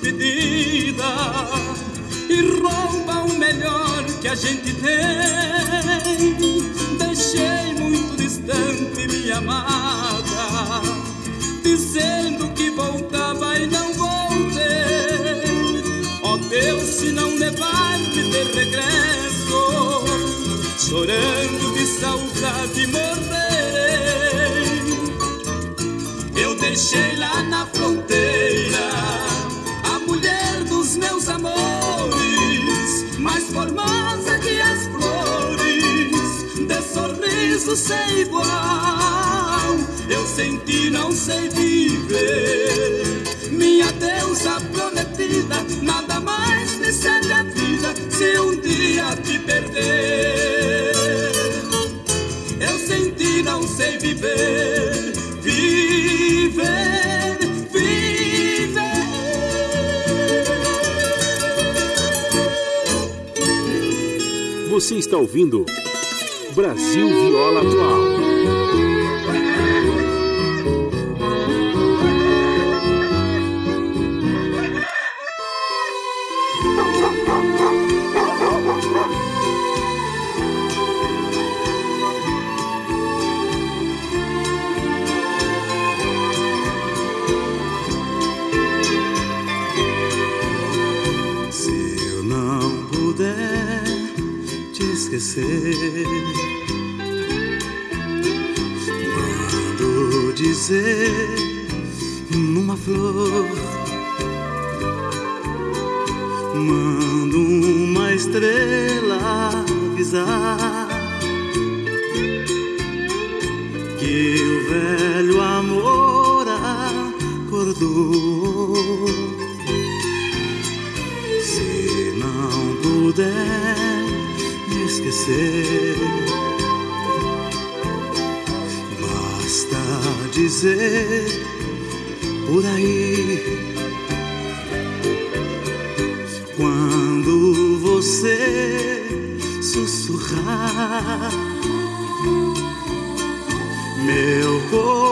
despedida e rouba o melhor que a gente tem. Sei viver. Minha deusa prometida, nada mais me serve a vida se um dia te perder. Eu senti, não sei viver, viver, viver. Você está ouvindo Brasil Viola Atual. Esquecer, mando dizer numa flor, mando uma estrela avisar esquecer, basta dizer por aí. Quando você sussurrar, meu coração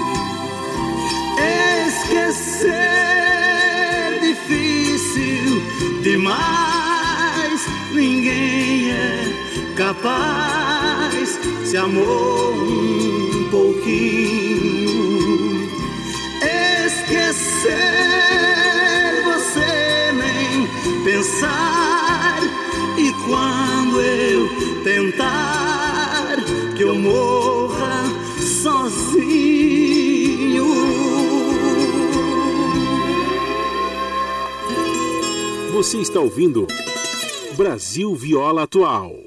Capaz. Se amou um pouquinho, esquecer você nem pensar. E quando eu tentar que eu morra sozinho. Você está ouvindo Brasil Viola Atual.